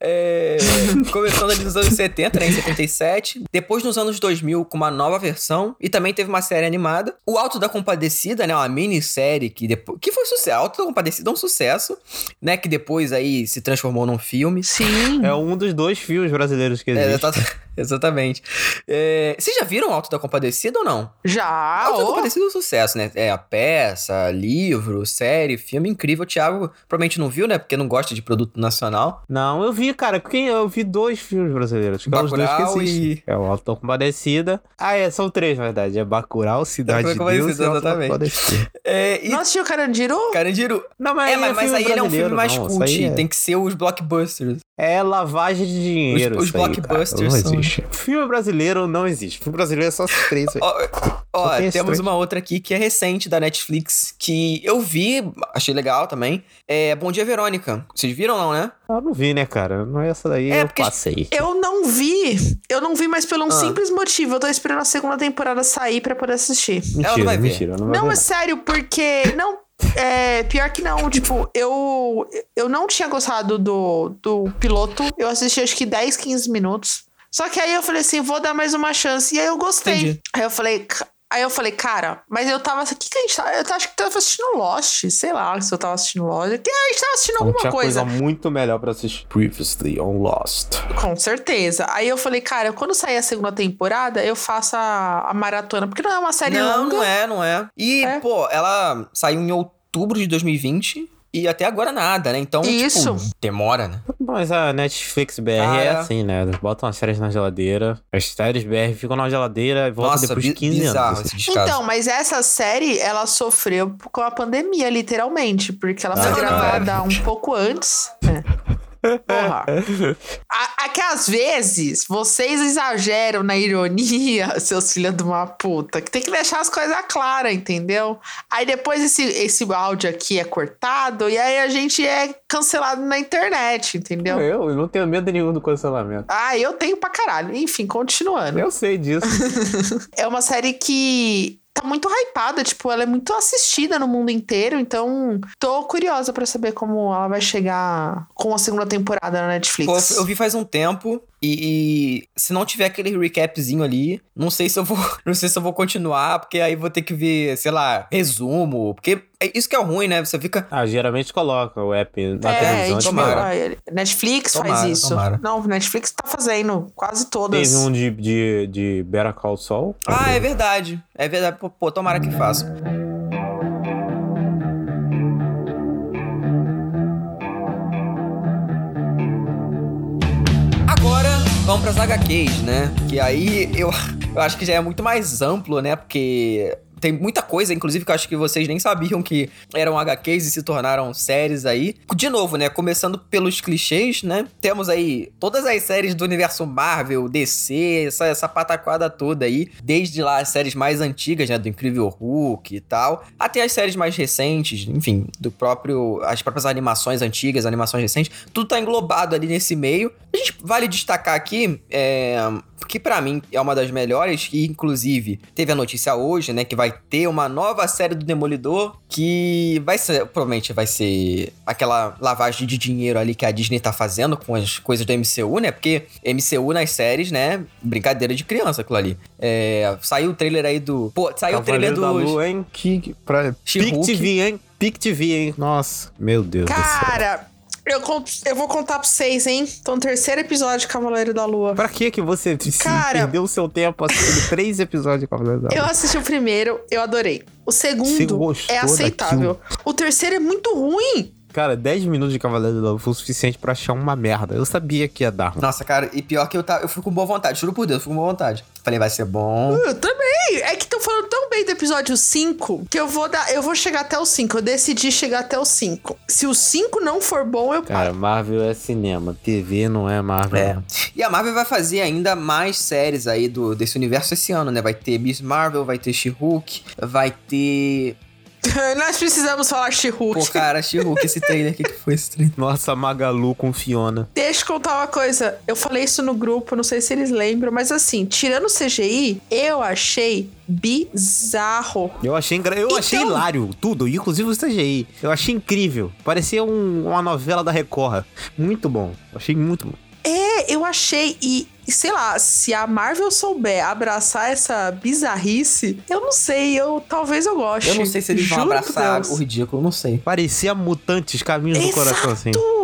É, começando ali nos anos 70, né, em 77. Depois nos anos 2000, com uma nova versão. E também teve uma série animada. O Alto da Compadecida, né? Uma minissérie que depois. Que foi sucesso. Alto da Compadecida é um sucesso, né? Que depois aí se transformou num filme. Sim. É um dos dois filmes brasileiros que É, existe. exata- exatamente. É, vocês já viram Alto da Compadecida ou não? Já. Alto da. Compadecida é um sucesso, né? É a peça, livro, série, filme incrível. O Thiago provavelmente não viu, né? Porque não gosta de produto nacional. Não, eu vi, cara. Quem, eu vi dois filmes brasileiros. Que é os dois Bacurau que existem. e- É o Alto da Compadecida. Ah, é, são três, na verdade. É Bacurau, Cidade de Deus e exatamente. Compadecida. É, e Não assistiu Carandiru? Carandiru. Não, mas, É, mas, mas aí ele é um filme brasileiro, mais não. cult. É- Tem que ser os blockbusters. É lavagem de dinheiro. Os- os aí, blockbusters Não são- existe. Filme brasileiro não existe. Filme brasileiro é só esses três. Ó, ó, temos três. uma outra aqui que é recente da Netflix, que eu vi, achei legal também. É Bom Dia Verônica. Vocês viram não, né? Ah, não vi, né, cara? Não é essa daí, É, eu passei. Eu não vi. Eu não vi, mas pelo um Ah. simples motivo. Eu tô esperando a segunda temporada sair pra poder assistir. Mentira, não vai ver. mentira. Não, vai Não, ver, é sério, porque. Não. É, pior que não, tipo, eu eu não tinha gostado do, do piloto. Eu assisti acho que 10, 15 minutos. Só que aí eu falei assim, vou dar mais uma chance. E aí eu gostei. Entendi. Aí eu falei, aí eu falei, cara, mas eu tava. O que, que a gente tava? Eu acho que tava assistindo Lost. Sei lá se eu tava assistindo Lost. Que a gente tava assistindo Não alguma tinha coisa. coisa muito melhor pra assistir. Previously on Lost. Com certeza. Aí eu falei, cara, quando sair a segunda temporada, eu faço a, a maratona. Porque não é uma série não, longa. não é, não é. E, É. pô, ela saiu em outubro de 2020 e até agora nada, né? Então, Isso. tipo, demora, né? Mas a Netflix BR Ah, é é. assim, né? Eles botam as séries na geladeira. As séries BR ficam na geladeira e voltam Nossa, depois de bi- 15 bizarro anos. esse descaso. Então, mas essa série, ela sofreu com a pandemia, literalmente. Porque ela foi Ah, gravada um pouco antes. né? Porra. A, a que às vezes vocês exageram na ironia, seus filhos de uma puta. Que tem que deixar as coisas claras, entendeu? Aí depois esse, esse áudio aqui é cortado e aí a gente é cancelado na internet, entendeu? Eu, eu não tenho medo nenhum do cancelamento. Ah, eu tenho pra caralho. Enfim, continuando. Eu sei disso. É uma série que tá muito hypada, tipo, ela é muito assistida no mundo inteiro, então tô curiosa pra saber como ela vai chegar com a segunda temporada na Pô, Netflix. eu vi faz um tempo e, e se não tiver aquele recapzinho ali, não sei se eu vou, não sei se eu vou continuar, porque aí vou ter que ver, sei lá, resumo, porque é isso que é ruim, né? Você fica Ah, geralmente coloca o app na É, televisão. Tomara. Netflix Tomara, faz isso. tomara. Não, Netflix tá fazendo quase todas. Teve um de, de, de Better Call Saul. Ah, é verdade. É verdade. Pô, tomara que faça. Vamos pras HQs, né? Que aí eu, eu acho que já é muito mais amplo, né? Porque tem muita coisa, inclusive, que eu acho que vocês nem sabiam que eram HQs e se tornaram séries aí. De novo, né? Começando pelos clichês, né? Temos aí todas as séries do universo Marvel, DC, essa, essa pataquada toda aí. Desde lá as séries mais antigas, né? Do Incrível Hulk e tal. Até as séries mais recentes, enfim, do próprio. As próprias animações antigas, animações recentes. Tudo tá englobado ali nesse meio. A gente vale destacar aqui. É, que para mim é uma das melhores, e inclusive teve a notícia hoje, né, que vai ter uma nova série do Demolidor, que vai ser, provavelmente vai ser aquela lavagem de dinheiro ali que a Disney tá fazendo com as coisas do MCU, né, porque MCU nas séries, né, brincadeira de criança aquilo ali. É, saiu o trailer aí do... Pô, saiu Cavaleiro o trailer do... da Lua, hein? Que, pra... Pic TV, hein? Pic TV, hein? Nossa, meu Deus do céu. Cara, eu, cont- eu vou contar pra vocês, hein? Tô no terceiro episódio de Cavaleiro da Lua. Pra que que você Cara- perdeu o seu tempo assistindo três episódios de Cavaleiro da Eu Lua? assisti o primeiro, eu adorei. O segundo é aceitável. O terceiro é muito ruim. Cara, 10 minutos de Cavaleiro da Lua foi o suficiente pra achar uma merda. Eu sabia que ia dar. ruim. Nossa, cara, e pior que eu, tá, eu fui com boa vontade, juro por Deus, eu fui com boa vontade. Falei, vai ser bom. Eu também. É que estão falando tão bem do episódio 5 que eu vou dar, eu vou chegar até o 5. Eu decidi chegar até o 5. Se o 5 não for bom, eu Cara, paro. Marvel é cinema. TV não é Marvel. É. E a Marvel vai fazer ainda mais séries aí do, desse universo esse ano, né? Vai ter Miss Marvel, vai ter She-Hulk, vai ter. Nós precisamos falar She-Hulk. Pô, cara, She-Hulk, esse trailer, o que, que foi esse trailer? Nossa, Magalu com Fiona. Deixa eu contar uma coisa. Eu falei isso no grupo, não sei se eles lembram, mas assim, tirando o CGI, eu achei bizarro. Eu achei, engra... eu achei Então- hilário, tudo, inclusive o CGI. Eu achei incrível. Parecia um- uma novela da Record. Muito bom. Eu achei muito bom. É, eu achei e, e sei lá, se a Marvel souber abraçar essa bizarrice, eu não sei, eu talvez eu goste. Eu não sei se eles vão Juro por abraçar o ridículo, não sei. Parecia mutantes, caminhos do coração, assim. Exato!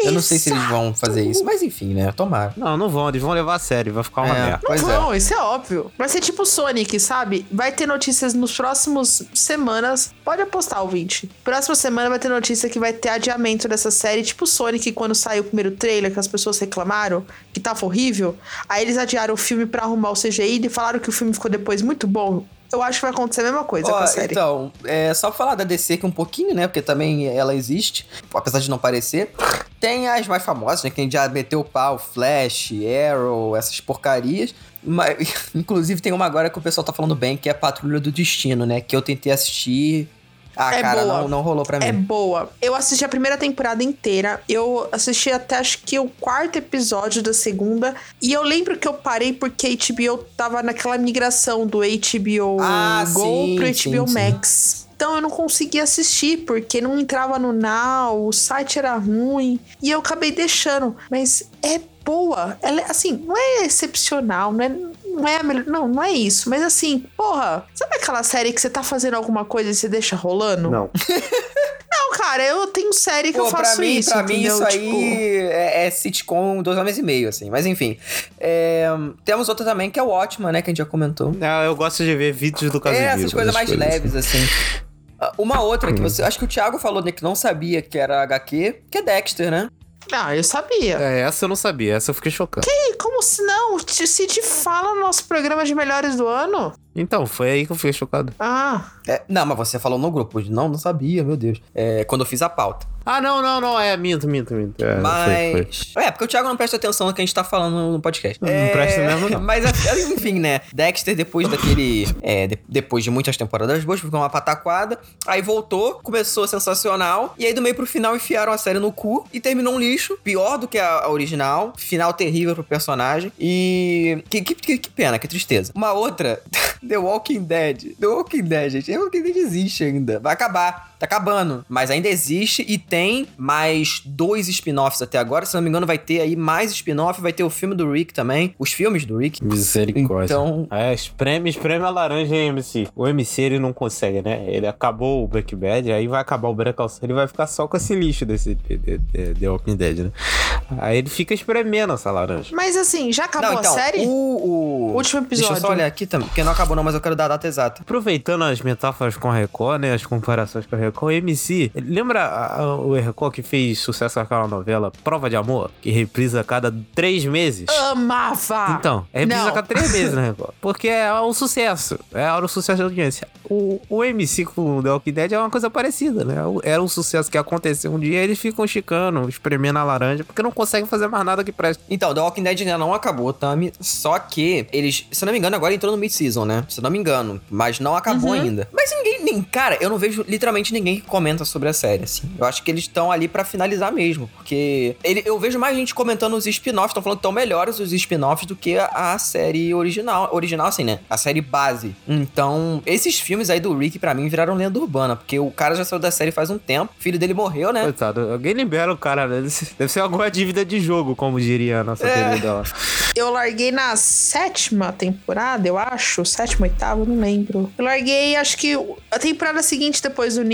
Eu não sei se eles vão Exato! fazer isso, mas enfim, né? Tomara. Não, não vão, eles vão levar a sério, vai ficar uma É. merda. Não Pois é. vão, isso é óbvio. Vai ser tipo Sonic, sabe? Vai ter notícias nos próximos semanas. Pode apostar, ouvinte. Próxima semana vai ter notícia que vai ter adiamento dessa série, tipo Sonic, quando saiu o primeiro trailer, que as pessoas reclamaram que tava horrível. Aí eles adiaram o filme pra arrumar o CGI e falaram que o filme ficou depois muito bom. Eu acho que vai acontecer a mesma coisa com Ó, a série. então, é só falar da DC aqui um pouquinho, né? Porque também ela existe, apesar de não parecer. Tem as mais famosas, né? Quem já meteu o pau, Flash, Arrow, essas porcarias. Mas, inclusive tem uma agora que o pessoal tá falando bem, que é Patrulha do Destino, né? Que eu tentei assistir. Ah, É cara, boa. não, não rolou pra mim. É boa. Eu assisti a primeira temporada inteira. Eu assisti até acho que o quarto episódio da segunda. E eu lembro que eu parei porque a HBO tava naquela migração do HBO Ah, Go sim, pro sim, HBO sim. Max. Então eu não conseguia assistir, porque não entrava no Now, o site era ruim. E eu acabei deixando. Mas é boa. Ela é, assim, não é excepcional, não é, não é a melhor. Não, não é isso. Mas assim, porra, sabe aquela série que você tá fazendo alguma coisa e você deixa rolando? Não. Não, cara, eu tenho série que Pô, eu pra faço mim, isso, pra mim entendeu? isso aí Tipo, é, é sitcom dois homens e meio, assim. Mas enfim. É, temos outra também que é o Ótima, né? Que a gente já comentou. Ah, eu gosto de ver vídeos do Casimiro. É, essas coisas mais coisas. leves, assim. Ah, Uma outra que você. Acho que o Thiago falou, né, que não sabia que era HQ, que é Dexter, né? Ah, eu sabia. É, essa eu não sabia, essa eu fiquei chocado. E como se não? O Cid fala no nosso programa de melhores do ano. Então, foi aí que eu fiquei chocado. Ah, É, não, mas você falou no grupo. Não, não sabia, meu Deus. É, quando eu fiz a pauta. Ah, não, não, não, é, minto, minto, minto. É, foi, foi. Mas. É, porque o Thiago não presta atenção no que a gente tá falando no podcast. Não É, presta mesmo, não. Mas, enfim, né? Dexter, depois daquele. é, de- depois de muitas temporadas boas, ficou uma pataquada. Aí voltou, começou sensacional. E aí, do meio pro final, enfiaram a série no cu e terminou um lixo. Pior do que a, a original. Final terrível pro personagem. E. Que, que, que- que pena, que tristeza. Uma outra. The Walking Dead. The Walking Dead, gente. The Walking Dead existe ainda. Vai acabar. Tá acabando. Mas ainda existe e tem mais dois spin-offs até agora. Se não me engano, vai ter aí mais spin-off. Vai ter o filme do Rick também. Os filmes do Rick. Misericórdia. Então- É, espreme, espreme a laranja em MC. O MC ele não consegue, né? Ele acabou o Breaking Bad, aí vai acabar o Breaking Ele vai ficar só com esse lixo desse de, de, de- The Walking Dead, né? Aí ele fica espremendo essa laranja. mas assim, já acabou não, então, a série? O, o... Último Deixa eu só episódio. olhar aqui também, porque não acabou não, mas eu quero dar a data exata. Aproveitando as metáforas com a Record, né? As comparações com a né? Com o MC. Lembra a- a- o Record que fez sucesso com aquela novela Prova de Amor? Que reprisa a cada três meses? Amava! Então, é reprisa Não. a cada três meses, né, Record? Porque é um sucesso. É um sucesso da audiência. O, o MC com o The Walking Dead é uma coisa parecida, né? Era um sucesso que aconteceu um dia e eles ficam esticando, espremendo a laranja, porque não conseguem fazer mais nada que preste. Então, The Walking Dead ainda não acabou, Tami. Só que eles, se eu não me engano, agora entrou no mid-season, né? Se eu não me engano. Mas não acabou ainda. Mas ninguém, nem, cara, eu não vejo literalmente ninguém que comenta sobre a série, assim. Eu acho que eles estão ali pra finalizar mesmo. Porque ele, eu vejo mais gente comentando os spin-offs, estão falando que estão melhores os spin-offs do que a, a série original. Original, assim, né? A série base. Então, esses filmes aí do Rick, pra mim, viraram lenda urbana. Porque o cara já saiu da série faz um tempo. O filho dele morreu, né? Coitado, alguém libera o cara, né? Deve ser alguma dívida de jogo, como diria a nossa querida lá. Eu larguei na sétima temporada, eu acho. Sétima, oitava, não lembro. Eu larguei, acho que a temporada seguinte depois do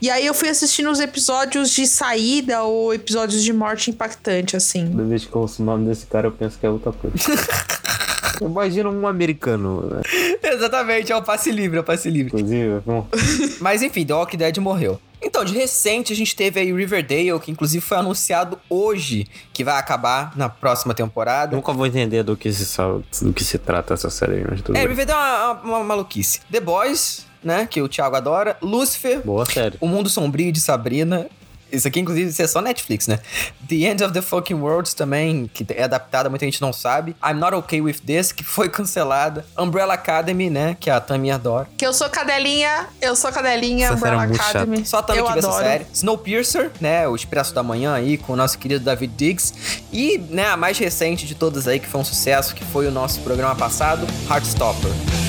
E aí eu fui assistindo os episódios de saída ou episódios de morte impactante, assim. Toda vez que eu ouço o nome desse cara, eu penso que é outra coisa. Imagina um americano, né? Exatamente, é o passe livre, é o passe livre. Inclusive, bom, Mas enfim, The Walking Dead morreu. Então, de recente, a gente teve aí Riverdale, que inclusive foi anunciado hoje que vai acabar na próxima temporada. nunca vou entender do que se, do que se trata essa série, mas tudo É, bem. Riverdale é uma, uma maluquice. The Boys, né, que o Thiago adora. Lucifer, Boa série. O Mundo Sombrio de Sabrina. Isso aqui, inclusive, isso é só Netflix, né? The End of the Fucking Worlds também, que é adaptada, muita gente não sabe. I'm Not Okay With This, que foi cancelada. Umbrella Academy, né? Que a Tammy adora. Que eu sou cadelinha, eu sou cadelinha, Essa é Umbrella Academy. Só a Tammy eu que vê essa adoro. série. Snowpiercer, né? O Expresso da Manhã aí, com o nosso querido David Diggs. E, né, a mais recente de todas aí, que foi um sucesso, que foi o nosso programa passado, Heartstopper.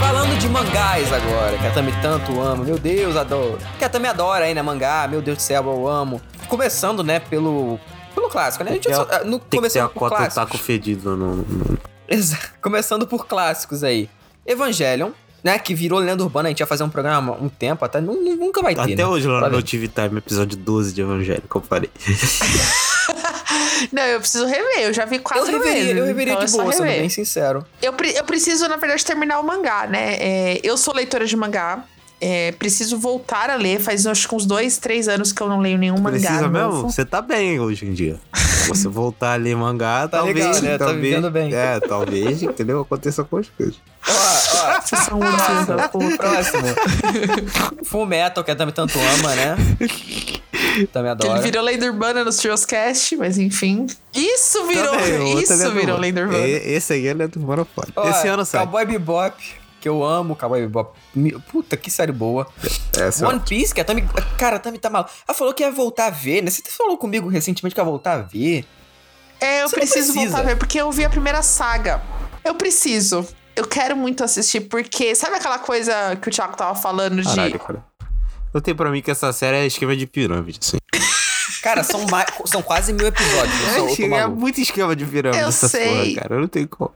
Falando de mangás agora, que a Tami tanto ama. Meu Deus, adoro. Que a Tami adora aí, né? Mangá, meu Deus do céu, eu amo. Começando, né, pelo... Pelo clássico, né? A gente Tem só, no, Tem que ter por clássicos. taco fedido no, no- Exa- Começando por clássicos aí. Evangelion, né? Que virou lenda urbana. A gente ia fazer um programa há um tempo, até nu- nu- nunca vai ter. Até né? hoje lá Pra no ver. TV Time, episódio 12 de Evangelho, que eu falei. Não, eu preciso rever, eu já vi Eu quatro reveria, vezes. eu reveria então é de só boa, sendo rever. bem sincero. Eu, pre- eu preciso, na verdade, terminar o mangá, né? É, eu sou leitora de mangá. é, preciso voltar a ler. Faz acho que uns dois, três anos que eu não leio nenhum mangá. Precisa mesmo? Você tá bem hoje em dia. Você voltar a ler mangá, Tá talvez. legal, né? Tá talvez, vivendo bem. É, talvez, entendeu? Aconteça com as coisas. Ó, ó, Vocês são um puta. próximo. Full Metal, que a Tami tanto ama, né? Também Que ele virou lenda urbana no Trioscast, mas enfim. Isso virou, Também, isso virou urbana. lenda urbana. Esse aí é lenda urbana foda. Ó, Esse ano sai. Cowboy Bebop, que eu amo Cowboy Bebop. Puta, que série boa. Essa One Piece, que a Tami... Cara, a Tami tá mal. Ela falou que ia voltar a ver, né? Você falou comigo recentemente que ia voltar a ver. É, eu Você preciso voltar a ver, porque eu vi a primeira saga. Eu preciso. Eu quero muito assistir, porque sabe aquela coisa que o Thiago tava falando de. Caralho, cara. Eu tenho pra mim que essa série é esquema de pirâmide, assim. Cara, são, mais, são quase mil episódios. Eu, sou, eu É, é muito esquema de pirâmide Eu essa sei. porra, cara. Eu não tenho como.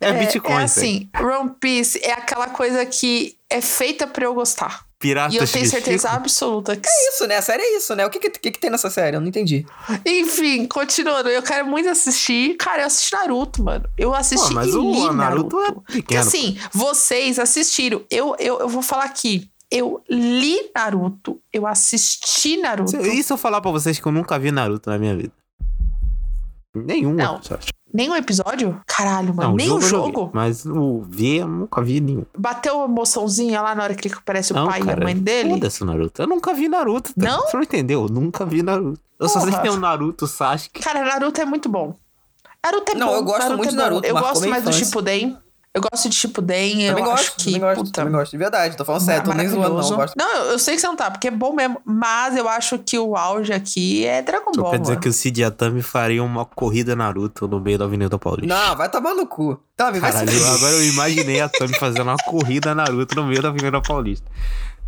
É, Bitcoin, é isso aí. assim, One Piece é aquela coisa que é feita pra eu gostar. Piratas E eu tenho certeza ficam. absoluta que. É isso, né? A série é isso, né? O que que, que que tem nessa série? Eu não entendi. Enfim, continuando, eu quero muito assistir. Cara, eu assisti Naruto, mano. Eu assisti Pô, mas e o li Naruto é Porque pequeno. assim, vocês assistiram. Eu, eu, eu vou falar aqui. Eu li Naruto. Eu assisti Naruto. Se- E se eu falar pra vocês que eu nunca vi Naruto na minha vida? Nenhum Não. episódio. Nenhum episódio? Caralho, mano. Não, Nem o jogo. Mas o ver, eu nunca vi nenhum. Bateu a emoçãozinha lá na hora que ele aparece o não, pai cara, e a mãe dele. Foda-se Naruto. Eu nunca vi Naruto. tá? Não? Você não entendeu? Eu nunca vi Naruto. Eu só sei Porra. que tem o Naruto, o Sasuke. Cara, Naruto é muito bom. Naruto é Não, bom. eu gosto Naruto muito é de. Naruto, Eu gosto mais do infância. Shippuden. Eu gosto de Shippuden. Eu Também acho gosto, que, também gosto, puta, também gosto. De verdade, tô falando sério, tô nem zoando, não. eu Gosto. Não, eu, eu sei que você não tá, porque é bom mesmo. Mas eu acho que o auge aqui é Dragon Só Ball. quer dizer mano. que o Cid Atami faria uma corrida Naruto no meio da Avenida Paulista. Não, vai tomar no cu. Tá, vai se Caralho, fuder. agora eu imaginei a Tami fazendo uma corrida Naruto no meio da Avenida Paulista.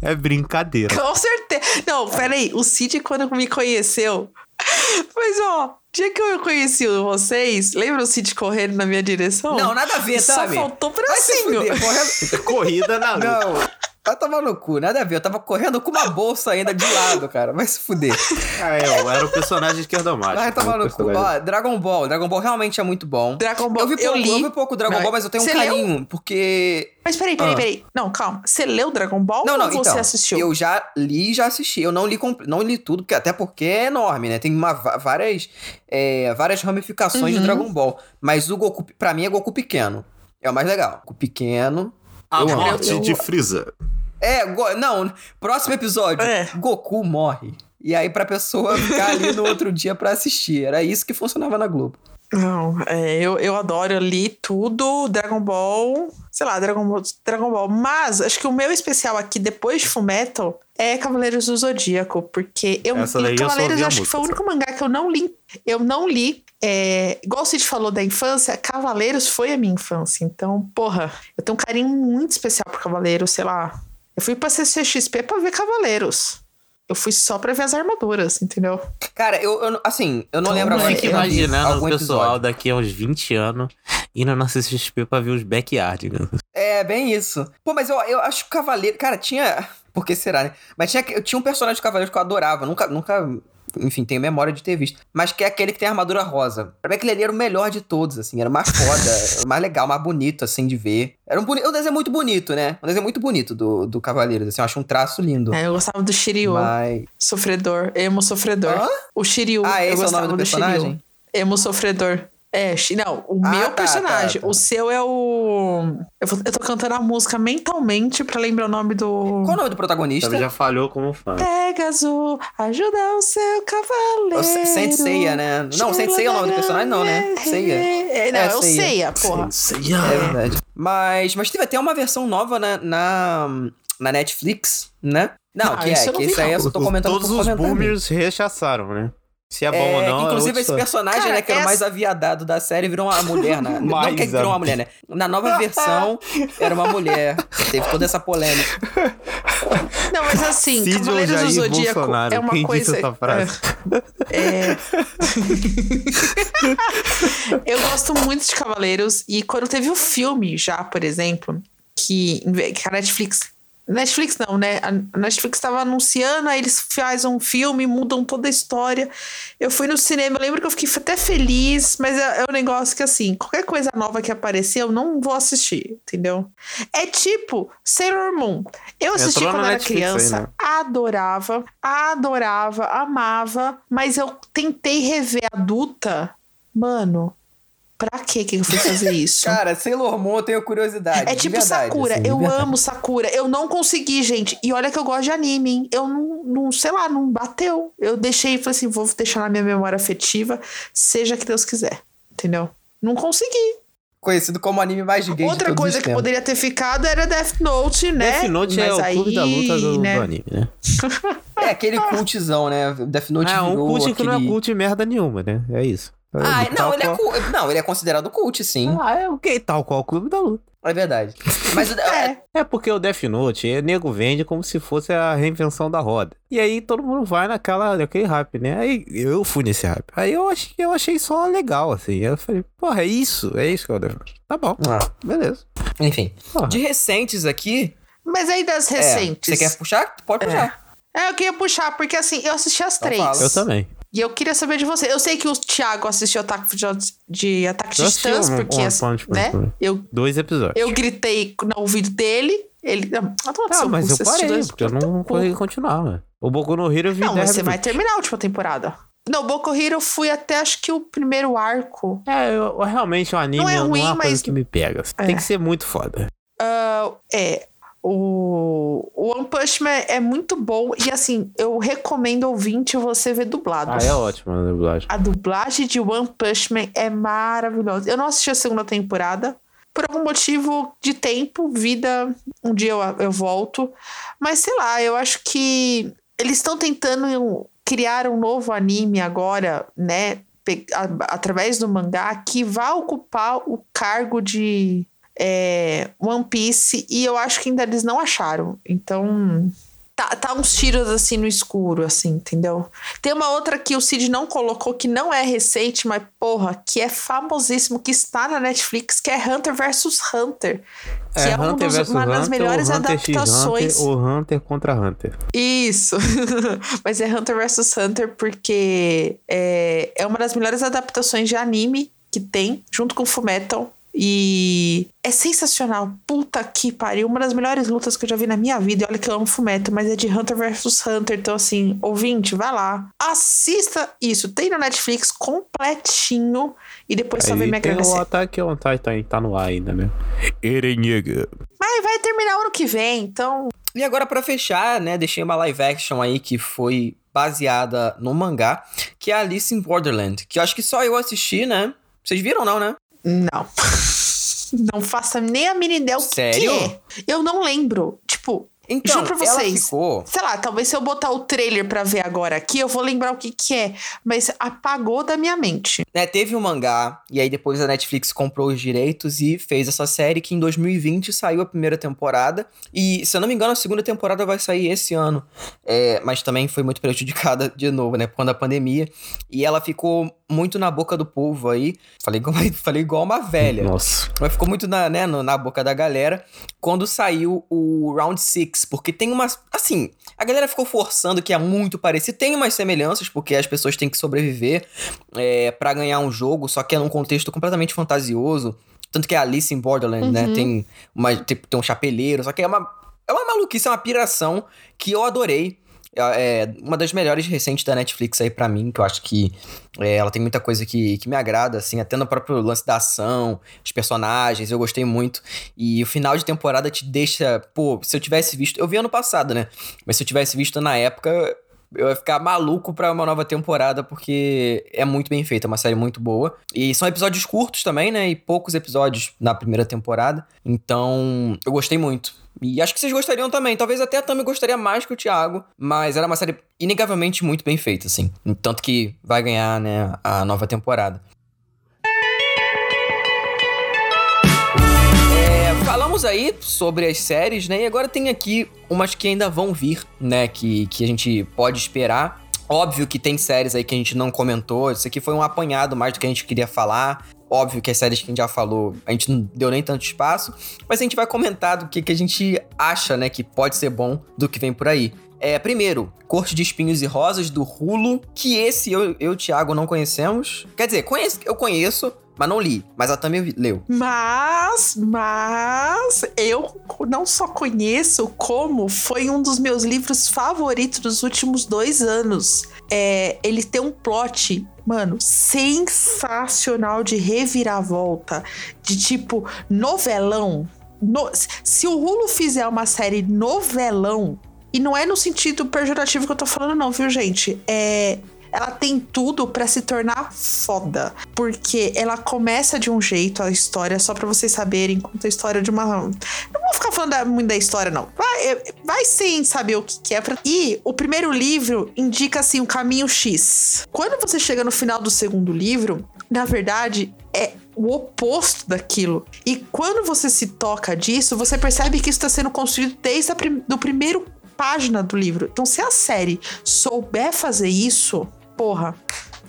É brincadeira. Com certeza. Não, peraí. O Cid, quando me conheceu. Mas, ó, dia que eu conheci vocês, lembra o Cid correndo na minha direção? Não, nada a ver, Só sabe? faltou Vai se bracinho. Corrida Naruto. Não. Vai tomar no cu, nada a ver. Eu tava correndo com uma bolsa ainda de lado, cara. Vai se fuder. Ah, eu era o personagem esquerdomático. Vai tomar no cu. Ó, Dragon Ball. Dragon Ball realmente é muito bom. Dragon Ball, Eu vi eu pouco, li. eu vi pouco Dragon Não, Ball, mas eu tenho um você leu? carinho, porque. Mas peraí, peraí, Ah. peraí. Não, calma. Você leu Dragon Ball Não, não, ou você então. assistiu? Eu já li e já assisti. Eu não li, não li tudo, porque, até porque é enorme, né? Tem uma, várias, é, várias ramificações Uhum. de Dragon Ball. Mas o Goku, pra mim, é Goku pequeno. É o mais legal. Goku pequeno. A eu morte de Freeza. É, go- não, próximo episódio, É. Goku morre. E aí pra pessoa ficar ali no outro dia pra assistir. Era isso que funcionava na Globo. Não, é, eu, eu adoro, eu li tudo, Dragon Ball, sei lá, Dragon Ball, Dragon Ball. Mas acho que o meu especial aqui, depois de Fullmetal, é Cavaleiros do Zodíaco, porque eu, Essa daí eu só Cavaleiros a acho que foi o único mangá que eu não li. Eu não li. É, igual o Cid falou da infância, Cavaleiros foi a minha infância. Então, porra, eu tenho um carinho muito especial por Cavaleiros, sei lá. Eu fui pra CCXP pra ver Cavaleiros. Eu fui só pra ver as armaduras, entendeu? Cara, eu, eu não- assim, eu não Então, lembro agora Fico eu vi imaginando o algum pessoal episódio. daqui a uns 20 anos indo na CCXP pra ver os backyardigans. É, bem isso. Pô, mas eu, eu acho que o Cavaleiro. Cara, tinha. Por que será, né? Mas tinha, eu tinha um personagem de Cavaleiro que eu adorava. Nunca. nunca enfim, tenho memória de ter visto. Mas que é aquele que tem a armadura rosa. Pra mim, aquele ali era o melhor de todos, assim. Era mais foda, mais legal, mais bonito, assim, de ver. Era um, boni... um desenho muito bonito, né? Um desenho muito bonito do, do Cavaleiros, assim. Eu acho um traço lindo. É, eu gostava do Shiryu, Mas. sofredor, emo sofredor. Hã? O Shiryu, Ah, eu esse é o nome do Shiryu. personagem? Emo sofredor. É, não, o Ah, meu tá, personagem. tá, tá. O seu é o. Eu, vou- eu tô cantando a música mentalmente pra lembrar o nome do. Qual o nome do protagonista? Sabe, já falhou como fã. Pegasus, ajuda o seu cavaleiro. O Se- Senseiya, né? Não, Senseiya é o nome do personagem, não, né? Seiya. É, não, É, é, o. Seiya, porra. É verdade. Mas, mas teve até uma versão nova na, na, na Netflix, né? Não, Ah, que isso é, que vi, esse aí eu só tô comentando Todos os boomers rechaçaram, né? Se é bom É, ou não. inclusive, é esse personagem, Cara, né, que era o mais essa- aviadado da série, virou uma mulher, né? não que virou uma mulher, né? Na nova versão, era uma mulher. Teve toda essa polêmica. Não, mas assim, Cid Cavaleiros do Zodíaco Bolsonaro? é uma Quem coisa. disse essa frase? É. eu gosto muito de Cavaleiros e quando teve o filme já, por exemplo, que, que a Netflix. Netflix não, né? A Netflix estava anunciando, aí eles fazem um filme, mudam toda a história. Eu fui no cinema, eu lembro que eu fiquei até feliz, mas é, é um negócio que assim, qualquer coisa nova que aparecer, eu não vou assistir, entendeu? É tipo Sailor Moon. Eu assisti Entrou quando era Netflix aí, criança, né? adorava, adorava, amava, mas eu tentei rever adulta. Mano, pra que que eu fui fazer isso? Cara, Sailor Moon eu tenho curiosidade. É de tipo verdade, Sakura, assim, eu amo Sakura. Eu não consegui, gente. E olha que eu gosto de anime, hein? Eu não, não, sei lá, não bateu. Eu deixei e falei assim: vou deixar na minha memória afetiva, seja que Deus quiser. Entendeu? Não consegui. Conhecido como anime mais gay Outra coisa que poderia ter ficado era Death Note, né? Death Note é Mas o aí, clube da luta do, né? do anime, né? É aquele cultzão, né? Death Note É um cult que aquele... não é cult merda nenhuma, né? É isso. Ah, não, ele é qual- não, ele é considerado cult, sim. Ah, é o que? Tal qual o clube da luta. É verdade. Mas o- É. É porque o Death Note, é, nego vende como se fosse a reinvenção da roda. E aí todo mundo vai naquela, naquele hype, né? Aí eu fui nesse hype. Aí eu achei, eu achei só legal, assim. Eu falei, porra, é isso, é isso que é o Death Note. Tá bom, Ah, beleza. enfim. Porra. De recentes aqui. Mas aí das é, recentes. você quer puxar? Pode puxar. É, eu queria puxar, porque assim, eu assisti as Então três. fala. Eu também. E eu queria saber de você. Eu sei que o Thiago assistiu Ataque de, de Ataque de Titãs, um- porque, um assim, Punch Man né? Eu, Dois episódios. eu gritei no ouvido dele. Ele. Ah, no Ah, seu mas eu parei, dois porque eu não consegui continuar, mano. O Boku no Hero eu vi Não, mas 10 você vai terminar a última temporada. Não, Boku Hero eu fui até acho que o primeiro arco. É, eu, realmente o anime Não é não é, ruim, uma coisa mas- que me pega. É. Tem que ser muito foda. Ah, é. O, o One Punch Man é muito bom. E assim, eu recomendo ouvinte você ver dublado. Ah, é ótimo a dublagem. A dublagem de One Punch Man é maravilhosa. Eu não assisti a segunda temporada. Por algum motivo de tempo, vida, um dia eu, eu volto. Mas sei lá, eu acho que eles estão tentando criar um novo anime agora, né? Através do mangá, que vai ocupar o cargo de é, One Piece. E eu acho que ainda eles não acharam. Então, Tá, tá uns tiros assim no escuro, assim, entendeu? Tem uma outra que o Cid não colocou, que não é recente, mas porra, que é famosíssimo, que está na Netflix, que é Hunter vs Hunter. Que é, um Hunter dos- versus uma das Hunter, melhores Hunter x adaptações. Hunter, o Hunter contra Hunter. Isso. Mas é Hunter vs Hunter porque é, é uma das melhores adaptações de anime que tem, junto com Fullmetal. E é sensacional. Puta que pariu. Uma das melhores lutas que eu já vi na minha vida. E olha que eu amo Fullmetal, mas é de Hunter vs Hunter. Então, assim, ouvinte, vai lá. Assista isso. Tem na Netflix completinho. E depois só vem me tem agradecer. o Attack on Titan, tá no ar ainda, né? Eren Yeager. Mas vai terminar ano que vem, então. E agora, pra fechar, né, deixei uma live action aí que foi baseada no mangá, que é Alice in Borderland, que eu acho que só eu assisti, né? Vocês viram, não, né? Não. Não faça nem a mínima ideia o Sério? que é. Eu não lembro. Tipo, Então, juro pra ela vocês. ficou... Sei lá, talvez se eu botar o trailer pra ver agora aqui, eu vou lembrar o que que é. Mas apagou da minha mente. né, teve um mangá, e aí depois a Netflix comprou os direitos e fez essa série que em 2020 saiu a primeira temporada. E, se eu não me engano, a segunda temporada vai sair esse ano. É, mas também foi muito prejudicada de novo, né? Por conta da pandemia. E ela ficou muito na boca do povo aí. Falei igual, falei igual uma velha. Nossa. Mas ficou muito na, né, na boca da galera quando saiu o Round Porque tem umas. Assim, a galera ficou forçando que é muito parecido. Tem umas semelhanças, porque as pessoas têm que sobreviver é, para ganhar um jogo, só que é num contexto completamente fantasioso. Tanto que é Alice in Borderland, né? Tem, uma, tem, tem um chapeleiro, só que é uma. É uma maluquice, é uma piração que eu adorei. É uma das melhores recentes da Netflix aí pra mim, que eu acho que é, ela tem muita coisa que, que me agrada, assim, até no próprio lance da ação, os personagens, eu gostei muito. E o final de temporada te deixa, pô, se eu tivesse visto, eu vi ano passado, né? Mas se eu tivesse visto na época, eu ia ficar maluco pra uma nova temporada, porque é muito bem feita, é uma série muito boa. E são episódios curtos também, né? E poucos episódios na primeira temporada. Então, eu gostei muito. E acho que vocês gostariam também. Talvez até a Tami gostaria mais que o Thiago. Mas era uma série inegavelmente muito bem feita, assim. Tanto que vai ganhar, né, a nova temporada. Falamos aí sobre as séries, né? E agora tem aqui umas que ainda vão vir, né? Que, que a gente pode esperar. Óbvio que tem séries aí que a gente não comentou. Isso aqui foi um apanhado mais do que a gente queria falar. Óbvio que as séries que a gente já falou, a gente não deu nem tanto espaço. Mas a gente vai comentar do que, que a gente acha, né? Que pode ser bom do que vem por aí. É, primeiro, Corte de Espinhos e Rosas, do Rulo. Que esse eu, e o Thiago não conhecemos. Quer dizer, conheço, eu conheço, mas não li. Mas a Tami leu. Mas, mas, eu não só conheço, como foi um dos meus livros favoritos dos últimos dois anos. É, ele tem um plot, mano, sensacional de reviravolta, de tipo novelão. No- se o Rulo fizer uma série novelão, e não é no sentido pejorativo que eu tô falando, não, viu, gente? É. Ela tem tudo pra se tornar foda. Porque ela começa de um jeito, a história, só pra vocês saberem, conta a história de uma. Não vou ficar falando muito da história, não. Vai, vai sim saber o que, que é. Pra... E o primeiro livro indica, assim, um caminho X. Quando você chega no final do segundo livro, na verdade, é o oposto daquilo. E quando você se toca disso, você percebe que isso está sendo construído desde a prim do primeiro página do livro. Então, se a série souber fazer isso, porra,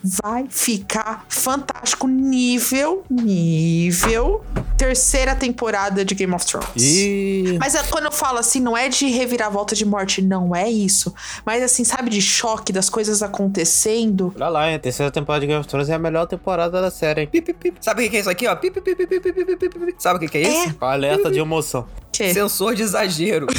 vai ficar fantástico. Nível, nível, terceira temporada de Game of Thrones. E. Mas é, quando eu falo assim, não é de reviravolta de morte, não é isso. Mas assim, sabe, de choque das coisas acontecendo. Olha lá? A terceira temporada de Game of Thrones é a melhor temporada da série, hein? Pip, pip, pip. Sabe o que é isso aqui, ó? Pip, pip, pip, pip, pip, pip, pip. Sabe o que é isso? Alerta de emoção. Que? Sensor de exagero.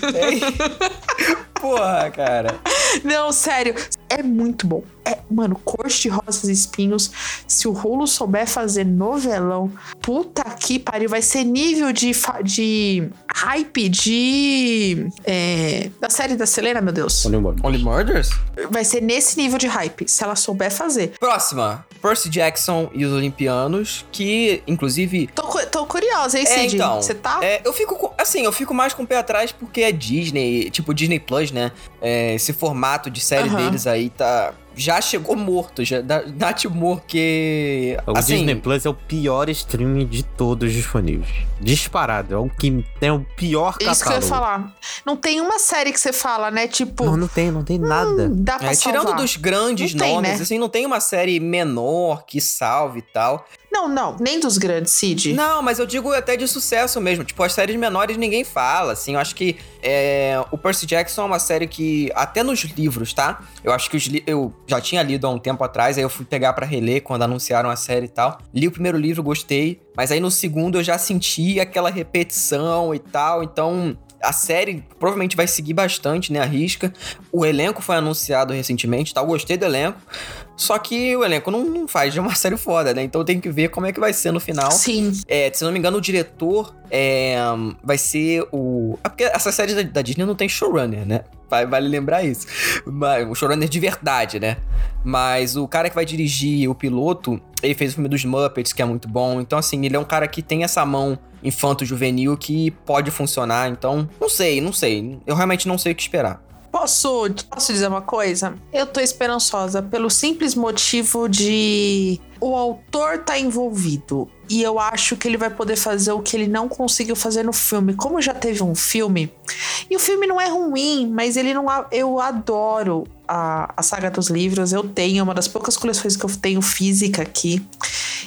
É. Porra, cara. Não, sério, é muito bom. É, mano, Corte de Rosas e Espinhos. Se o Rulo souber fazer novelão, puta que pariu, vai ser nível de, de hype de. é, da série da Selena, meu Deus. Olha embora. Only Murders? Vai ser nesse nível de hype, se ela souber fazer. Próxima. Percy Jackson e os Olimpianos, que, inclusive... Tô, tô curiosa, hein, É, Cid? então. Você tá? é, eu fico, com- assim, eu fico mais com o pé atrás porque é Disney, tipo Disney Plus, né? É, esse formato de série deles aí tá... já chegou morto, já Nath Moore, que. O assim, Disney Plus é o pior streaming de todos disponíveis. Disparado. É o que tem o pior catálogo. Isso que eu ia falar. Não tem uma série que você fala, né? Tipo, Não, não tem, não tem nada. dá pra É, tirando dos grandes Não tem, nomes, né? assim, não tem uma série menor que salve e tal. Não, não, nem dos grandes, Cid. Não, mas eu digo até de sucesso mesmo. Tipo, as séries menores ninguém fala, assim. Eu acho que é, o Percy Jackson é uma série que, até nos livros, tá? Eu acho que os eu já tinha lido há um tempo atrás, aí eu fui pegar pra reler quando anunciaram a série e tal. Li o primeiro livro, gostei, mas aí no segundo eu já senti aquela repetição e tal, então... A série provavelmente vai seguir bastante, né? A risca. O elenco foi anunciado recentemente, tá? Eu gostei do elenco. Só que o elenco não, não faz de uma série foda, né? Então tem que ver como é que vai ser no final. Sim. É, se não me engano, o diretor é, vai ser o. Ah, porque essa série da, da Disney não tem showrunner, né? Vai- Vale lembrar isso. Mas, o showrunner de verdade, né? Mas o cara que vai dirigir o piloto, ele fez o filme dos Muppets, que é muito bom. Então, assim, ele é um cara que tem essa mão infanto-juvenil que pode funcionar. Então, não sei, não sei. Eu realmente não sei o que esperar. Posso, posso dizer uma coisa? Eu tô esperançosa pelo simples motivo de o autor tá envolvido e eu acho que ele vai poder fazer o que ele não conseguiu fazer no filme. Como já teve um filme, e o filme não é ruim, mas ele não. Eu adoro a, a saga dos livros. Eu tenho é uma das poucas coleções que eu tenho física aqui.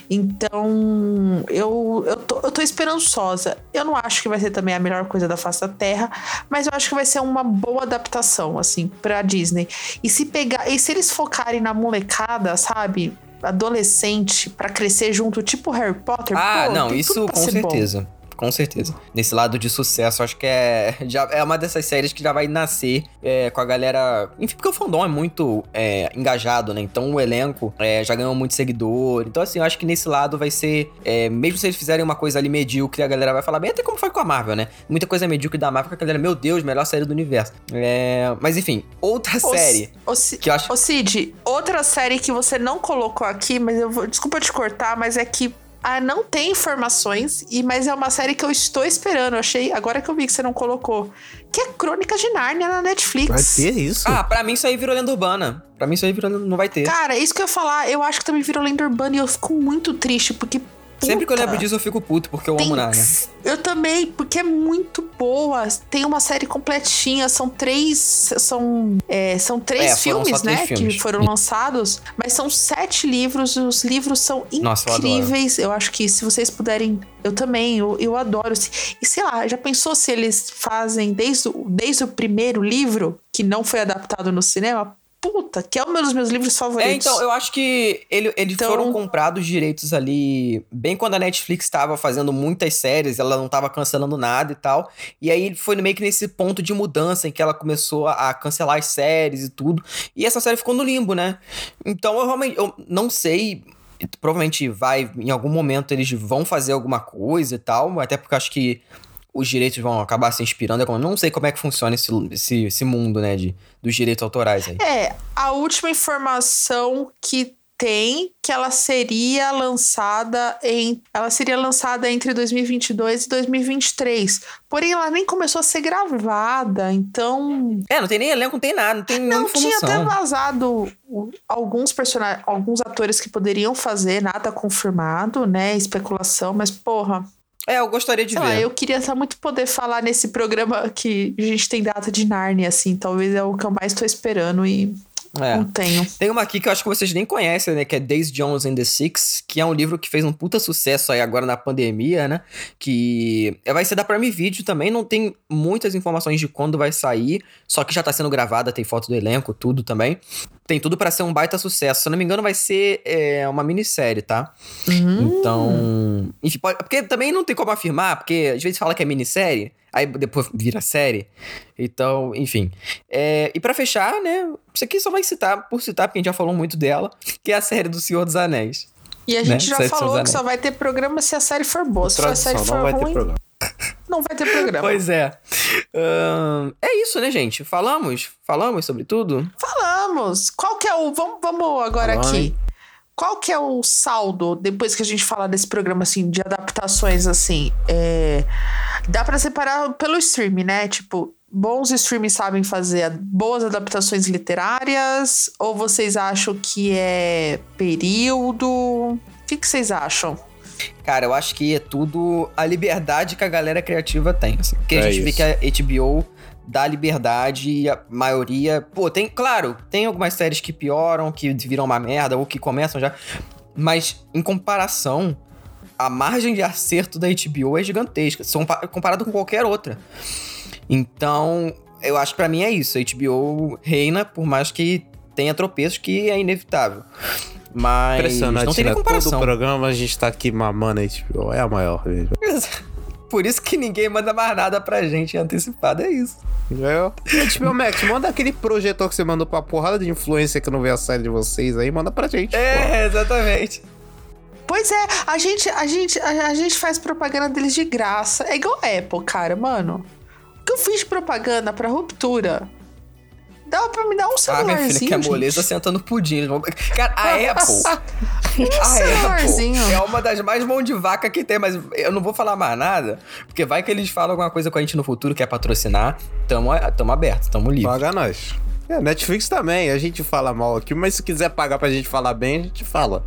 Então, eu, eu, tô, eu tô esperançosa. Eu não acho que vai ser também a melhor coisa da face da Terra, mas eu acho que vai ser uma boa adaptação, assim, pra Disney. E se pegar. E se eles focarem na molecada, sabe? Adolescente, pra crescer junto, tipo Harry Potter. Ah, pô, não, isso com ser bom. Com certeza. Nesse lado de sucesso, acho que é, já, é uma dessas séries que já vai nascer é, com a galera. Enfim, porque o fandom é muito é, engajado, né? Então o elenco é, já ganhou muito seguidor. Então, assim, eu acho que nesse lado vai ser. é, mesmo se eles fizerem uma coisa ali medíocre, a galera vai falar bem, até como foi com a Marvel, né? Muita coisa medíocre da Marvel, que a galera, meu Deus, melhor série do universo. É, mas enfim, outra Ô, série. Ci- que eu acho- ô, Cid, outra série que você não colocou aqui, mas eu vou. Desculpa te cortar, mas é que. Ah, não tem informações, e mas é uma série que eu estou esperando. Eu achei, agora que eu vi que você não colocou. Que é Crônica de Nárnia na Netflix. Vai ter isso? Ah, pra mim isso aí virou lenda urbana. Pra mim isso aí virou, não vai ter. Cara, isso que eu ia falar, eu acho que também virou lenda urbana e eu fico muito triste, porque. Sempre que eu puta, lembro disso, eu fico puto, porque eu tem- amo Narnia. Eu também, porque é muito boa. Tem uma série completinha, são três. São, é, são três É, filmes, três né? filmes. Que foram lançados. Mas são sete livros. e Os livros são Nossa, eu incríveis. Eu, acho que se vocês puderem. Eu também, eu, eu adoro. E sei lá, já pensou se eles fazem desde desde o primeiro livro, que não foi adaptado no cinema? Puta, que é um dos meus livros favoritos. É, então, eu acho que ele- eles Então- foram comprados direitos ali bem quando a Netflix estava fazendo muitas séries, ela não estava cancelando nada e tal. E aí foi meio que nesse ponto de mudança em que ela começou a, a cancelar as séries e tudo. E essa série ficou no limbo, né? Então eu realmente eu não sei. Provavelmente vai, em algum momento eles vão fazer alguma coisa e tal, até porque eu acho que os direitos vão acabar se inspirando. Eu não sei como é que funciona esse, esse, esse mundo, né, de, dos direitos autorais aí. É, a última informação que tem que ela seria lançada em ela seria lançada entre 2022 e 2023. Porém ela nem começou a ser gravada, então É, não tem nem elenco, não tem nada, não tem não tinha até vazado alguns personagens, alguns atores que poderiam fazer, nada confirmado, né, especulação, mas porra, É, eu gostaria de sei ver. lá, eu queria tá muito poder falar nesse programa que a gente tem data de Narnia assim, talvez é o que eu mais tô esperando e É. não tenho. Tem uma aqui que eu acho que vocês nem conhecem, né? Que é Days Jones and the Six, que é um livro que fez um puta sucesso aí agora na pandemia, né? Que é, vai ser da Prime Video também, não tem muitas informações de quando vai sair, só que já tá sendo gravada, tem foto do elenco, tudo também. Tem tudo pra ser um baita sucesso. Se eu não me engano, vai ser é, uma minissérie, tá? Hum. Então. Enfim, pode- porque também não tem como afirmar, porque às vezes fala que é minissérie, aí depois vira série. Então, enfim. É, e pra fechar, né? Isso aqui só vai citar, por citar, porque a gente já falou muito dela, que é a série do Senhor dos Anéis. E a né? gente já Série dos falou que só vai ter programa se a série for boa. Se a série for não vai ter ruim, programa. Não vai ter programa. Pois é. É isso, né, gente? Falamos? Falamos sobre tudo? Falamos. Qual que é o. Vamos, vamos agora Fala, aqui. Qual que é o saldo, depois que a gente falar desse programa, assim, de adaptações, assim? É... Dá pra separar pelo stream, né? Tipo, bons streams sabem fazer boas adaptações literárias? Ou vocês acham que é período? O que, que vocês acham? Cara, eu acho que é tudo a liberdade que a galera criativa tem. assim. Porque a É gente vê isso. que a HBO dá liberdade e a maioria. Pô, tem. Claro, tem algumas séries que pioram, que viram uma merda, ou que começam já. Mas, em comparação, a margem de acerto da HBO é gigantesca. São pa- comparado com qualquer outra. Então, eu acho que pra mim é isso. A HBO reina, por mais que tenha tropeços, que é inevitável. Mas Impressionante, não tem nem né? Todo comparação. programa a gente tá aqui mamando aí, tipo, é a maior mesmo. Por isso que ninguém manda mais nada pra gente antecipado, é isso. É, tipo, Max, manda aquele projetor que você mandou pra porrada de influência que não vê a série de vocês aí, manda pra gente. É, exatamente. Pois é, a gente, a gente, a, a gente faz propaganda deles de graça. É igual a Apple, cara, mano. O que eu fiz de propaganda pra ruptura? Dá pra me dar um Ah, celularzinho, minha filha, que a gente. moleza sentando pudim. Cara, a Apple. Um A celularzinho. Apple é uma das mais mão de vaca que tem, mas eu não vou falar mais nada, porque vai que eles falam alguma coisa com a gente no futuro, quer patrocinar. Tamo, tamo aberto, tamo livre. Paga nós. É, Netflix também, a gente fala mal aqui, mas se quiser pagar pra gente falar bem, a gente fala.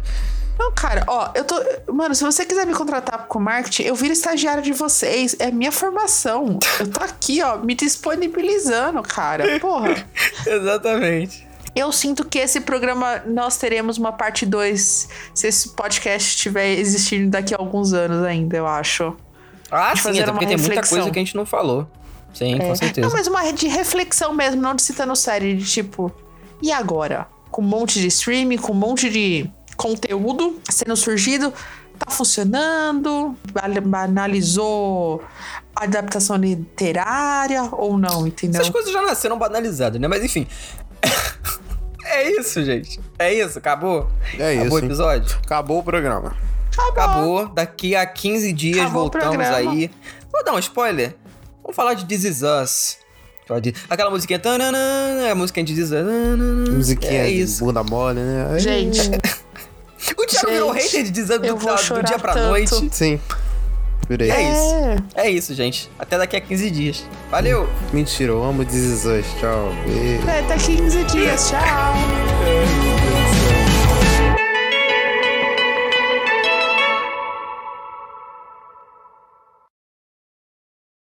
Não, cara, ó, eu tô. Mano, se você quiser me contratar com marketing, eu viro estagiário de vocês. É minha formação. Eu tô aqui, ó, me disponibilizando, cara. Porra. Exatamente. Eu sinto que esse programa nós teremos uma parte 2 se esse podcast estiver existindo daqui a alguns anos ainda, eu acho. Ah, De sim, fazer até uma porque tem muita coisa que a gente não falou. Sim, com certeza. Não, mas uma de reflexão mesmo, não de citando série, de tipo, e agora? Com um monte de streaming, com um monte de conteúdo sendo surgido, tá funcionando? Analisou a adaptação literária ou não, entendeu? Essas coisas já nasceram banalizadas, né? Mas enfim. é isso, gente. É isso, acabou? É Acabou isso, o hein? episódio? Acabou o programa. Acabou. Daqui a 15 dias Acabou voltamos aí. Vou dar um spoiler. Vamos falar de This Is Us. Aquela musiquinha. tananã, A musiquinha de This Is Us. Musiquinha É de isso. bunda mole, né? Gente, O Thiago virou hater de eu do, do dia pra tanto. noite. Sim. Virei. É é. isso. É isso, gente. Até daqui a 15 dias. Valeu! Mentira, eu amo Us. Tchau. Beijo. Até 15 dias, tchau.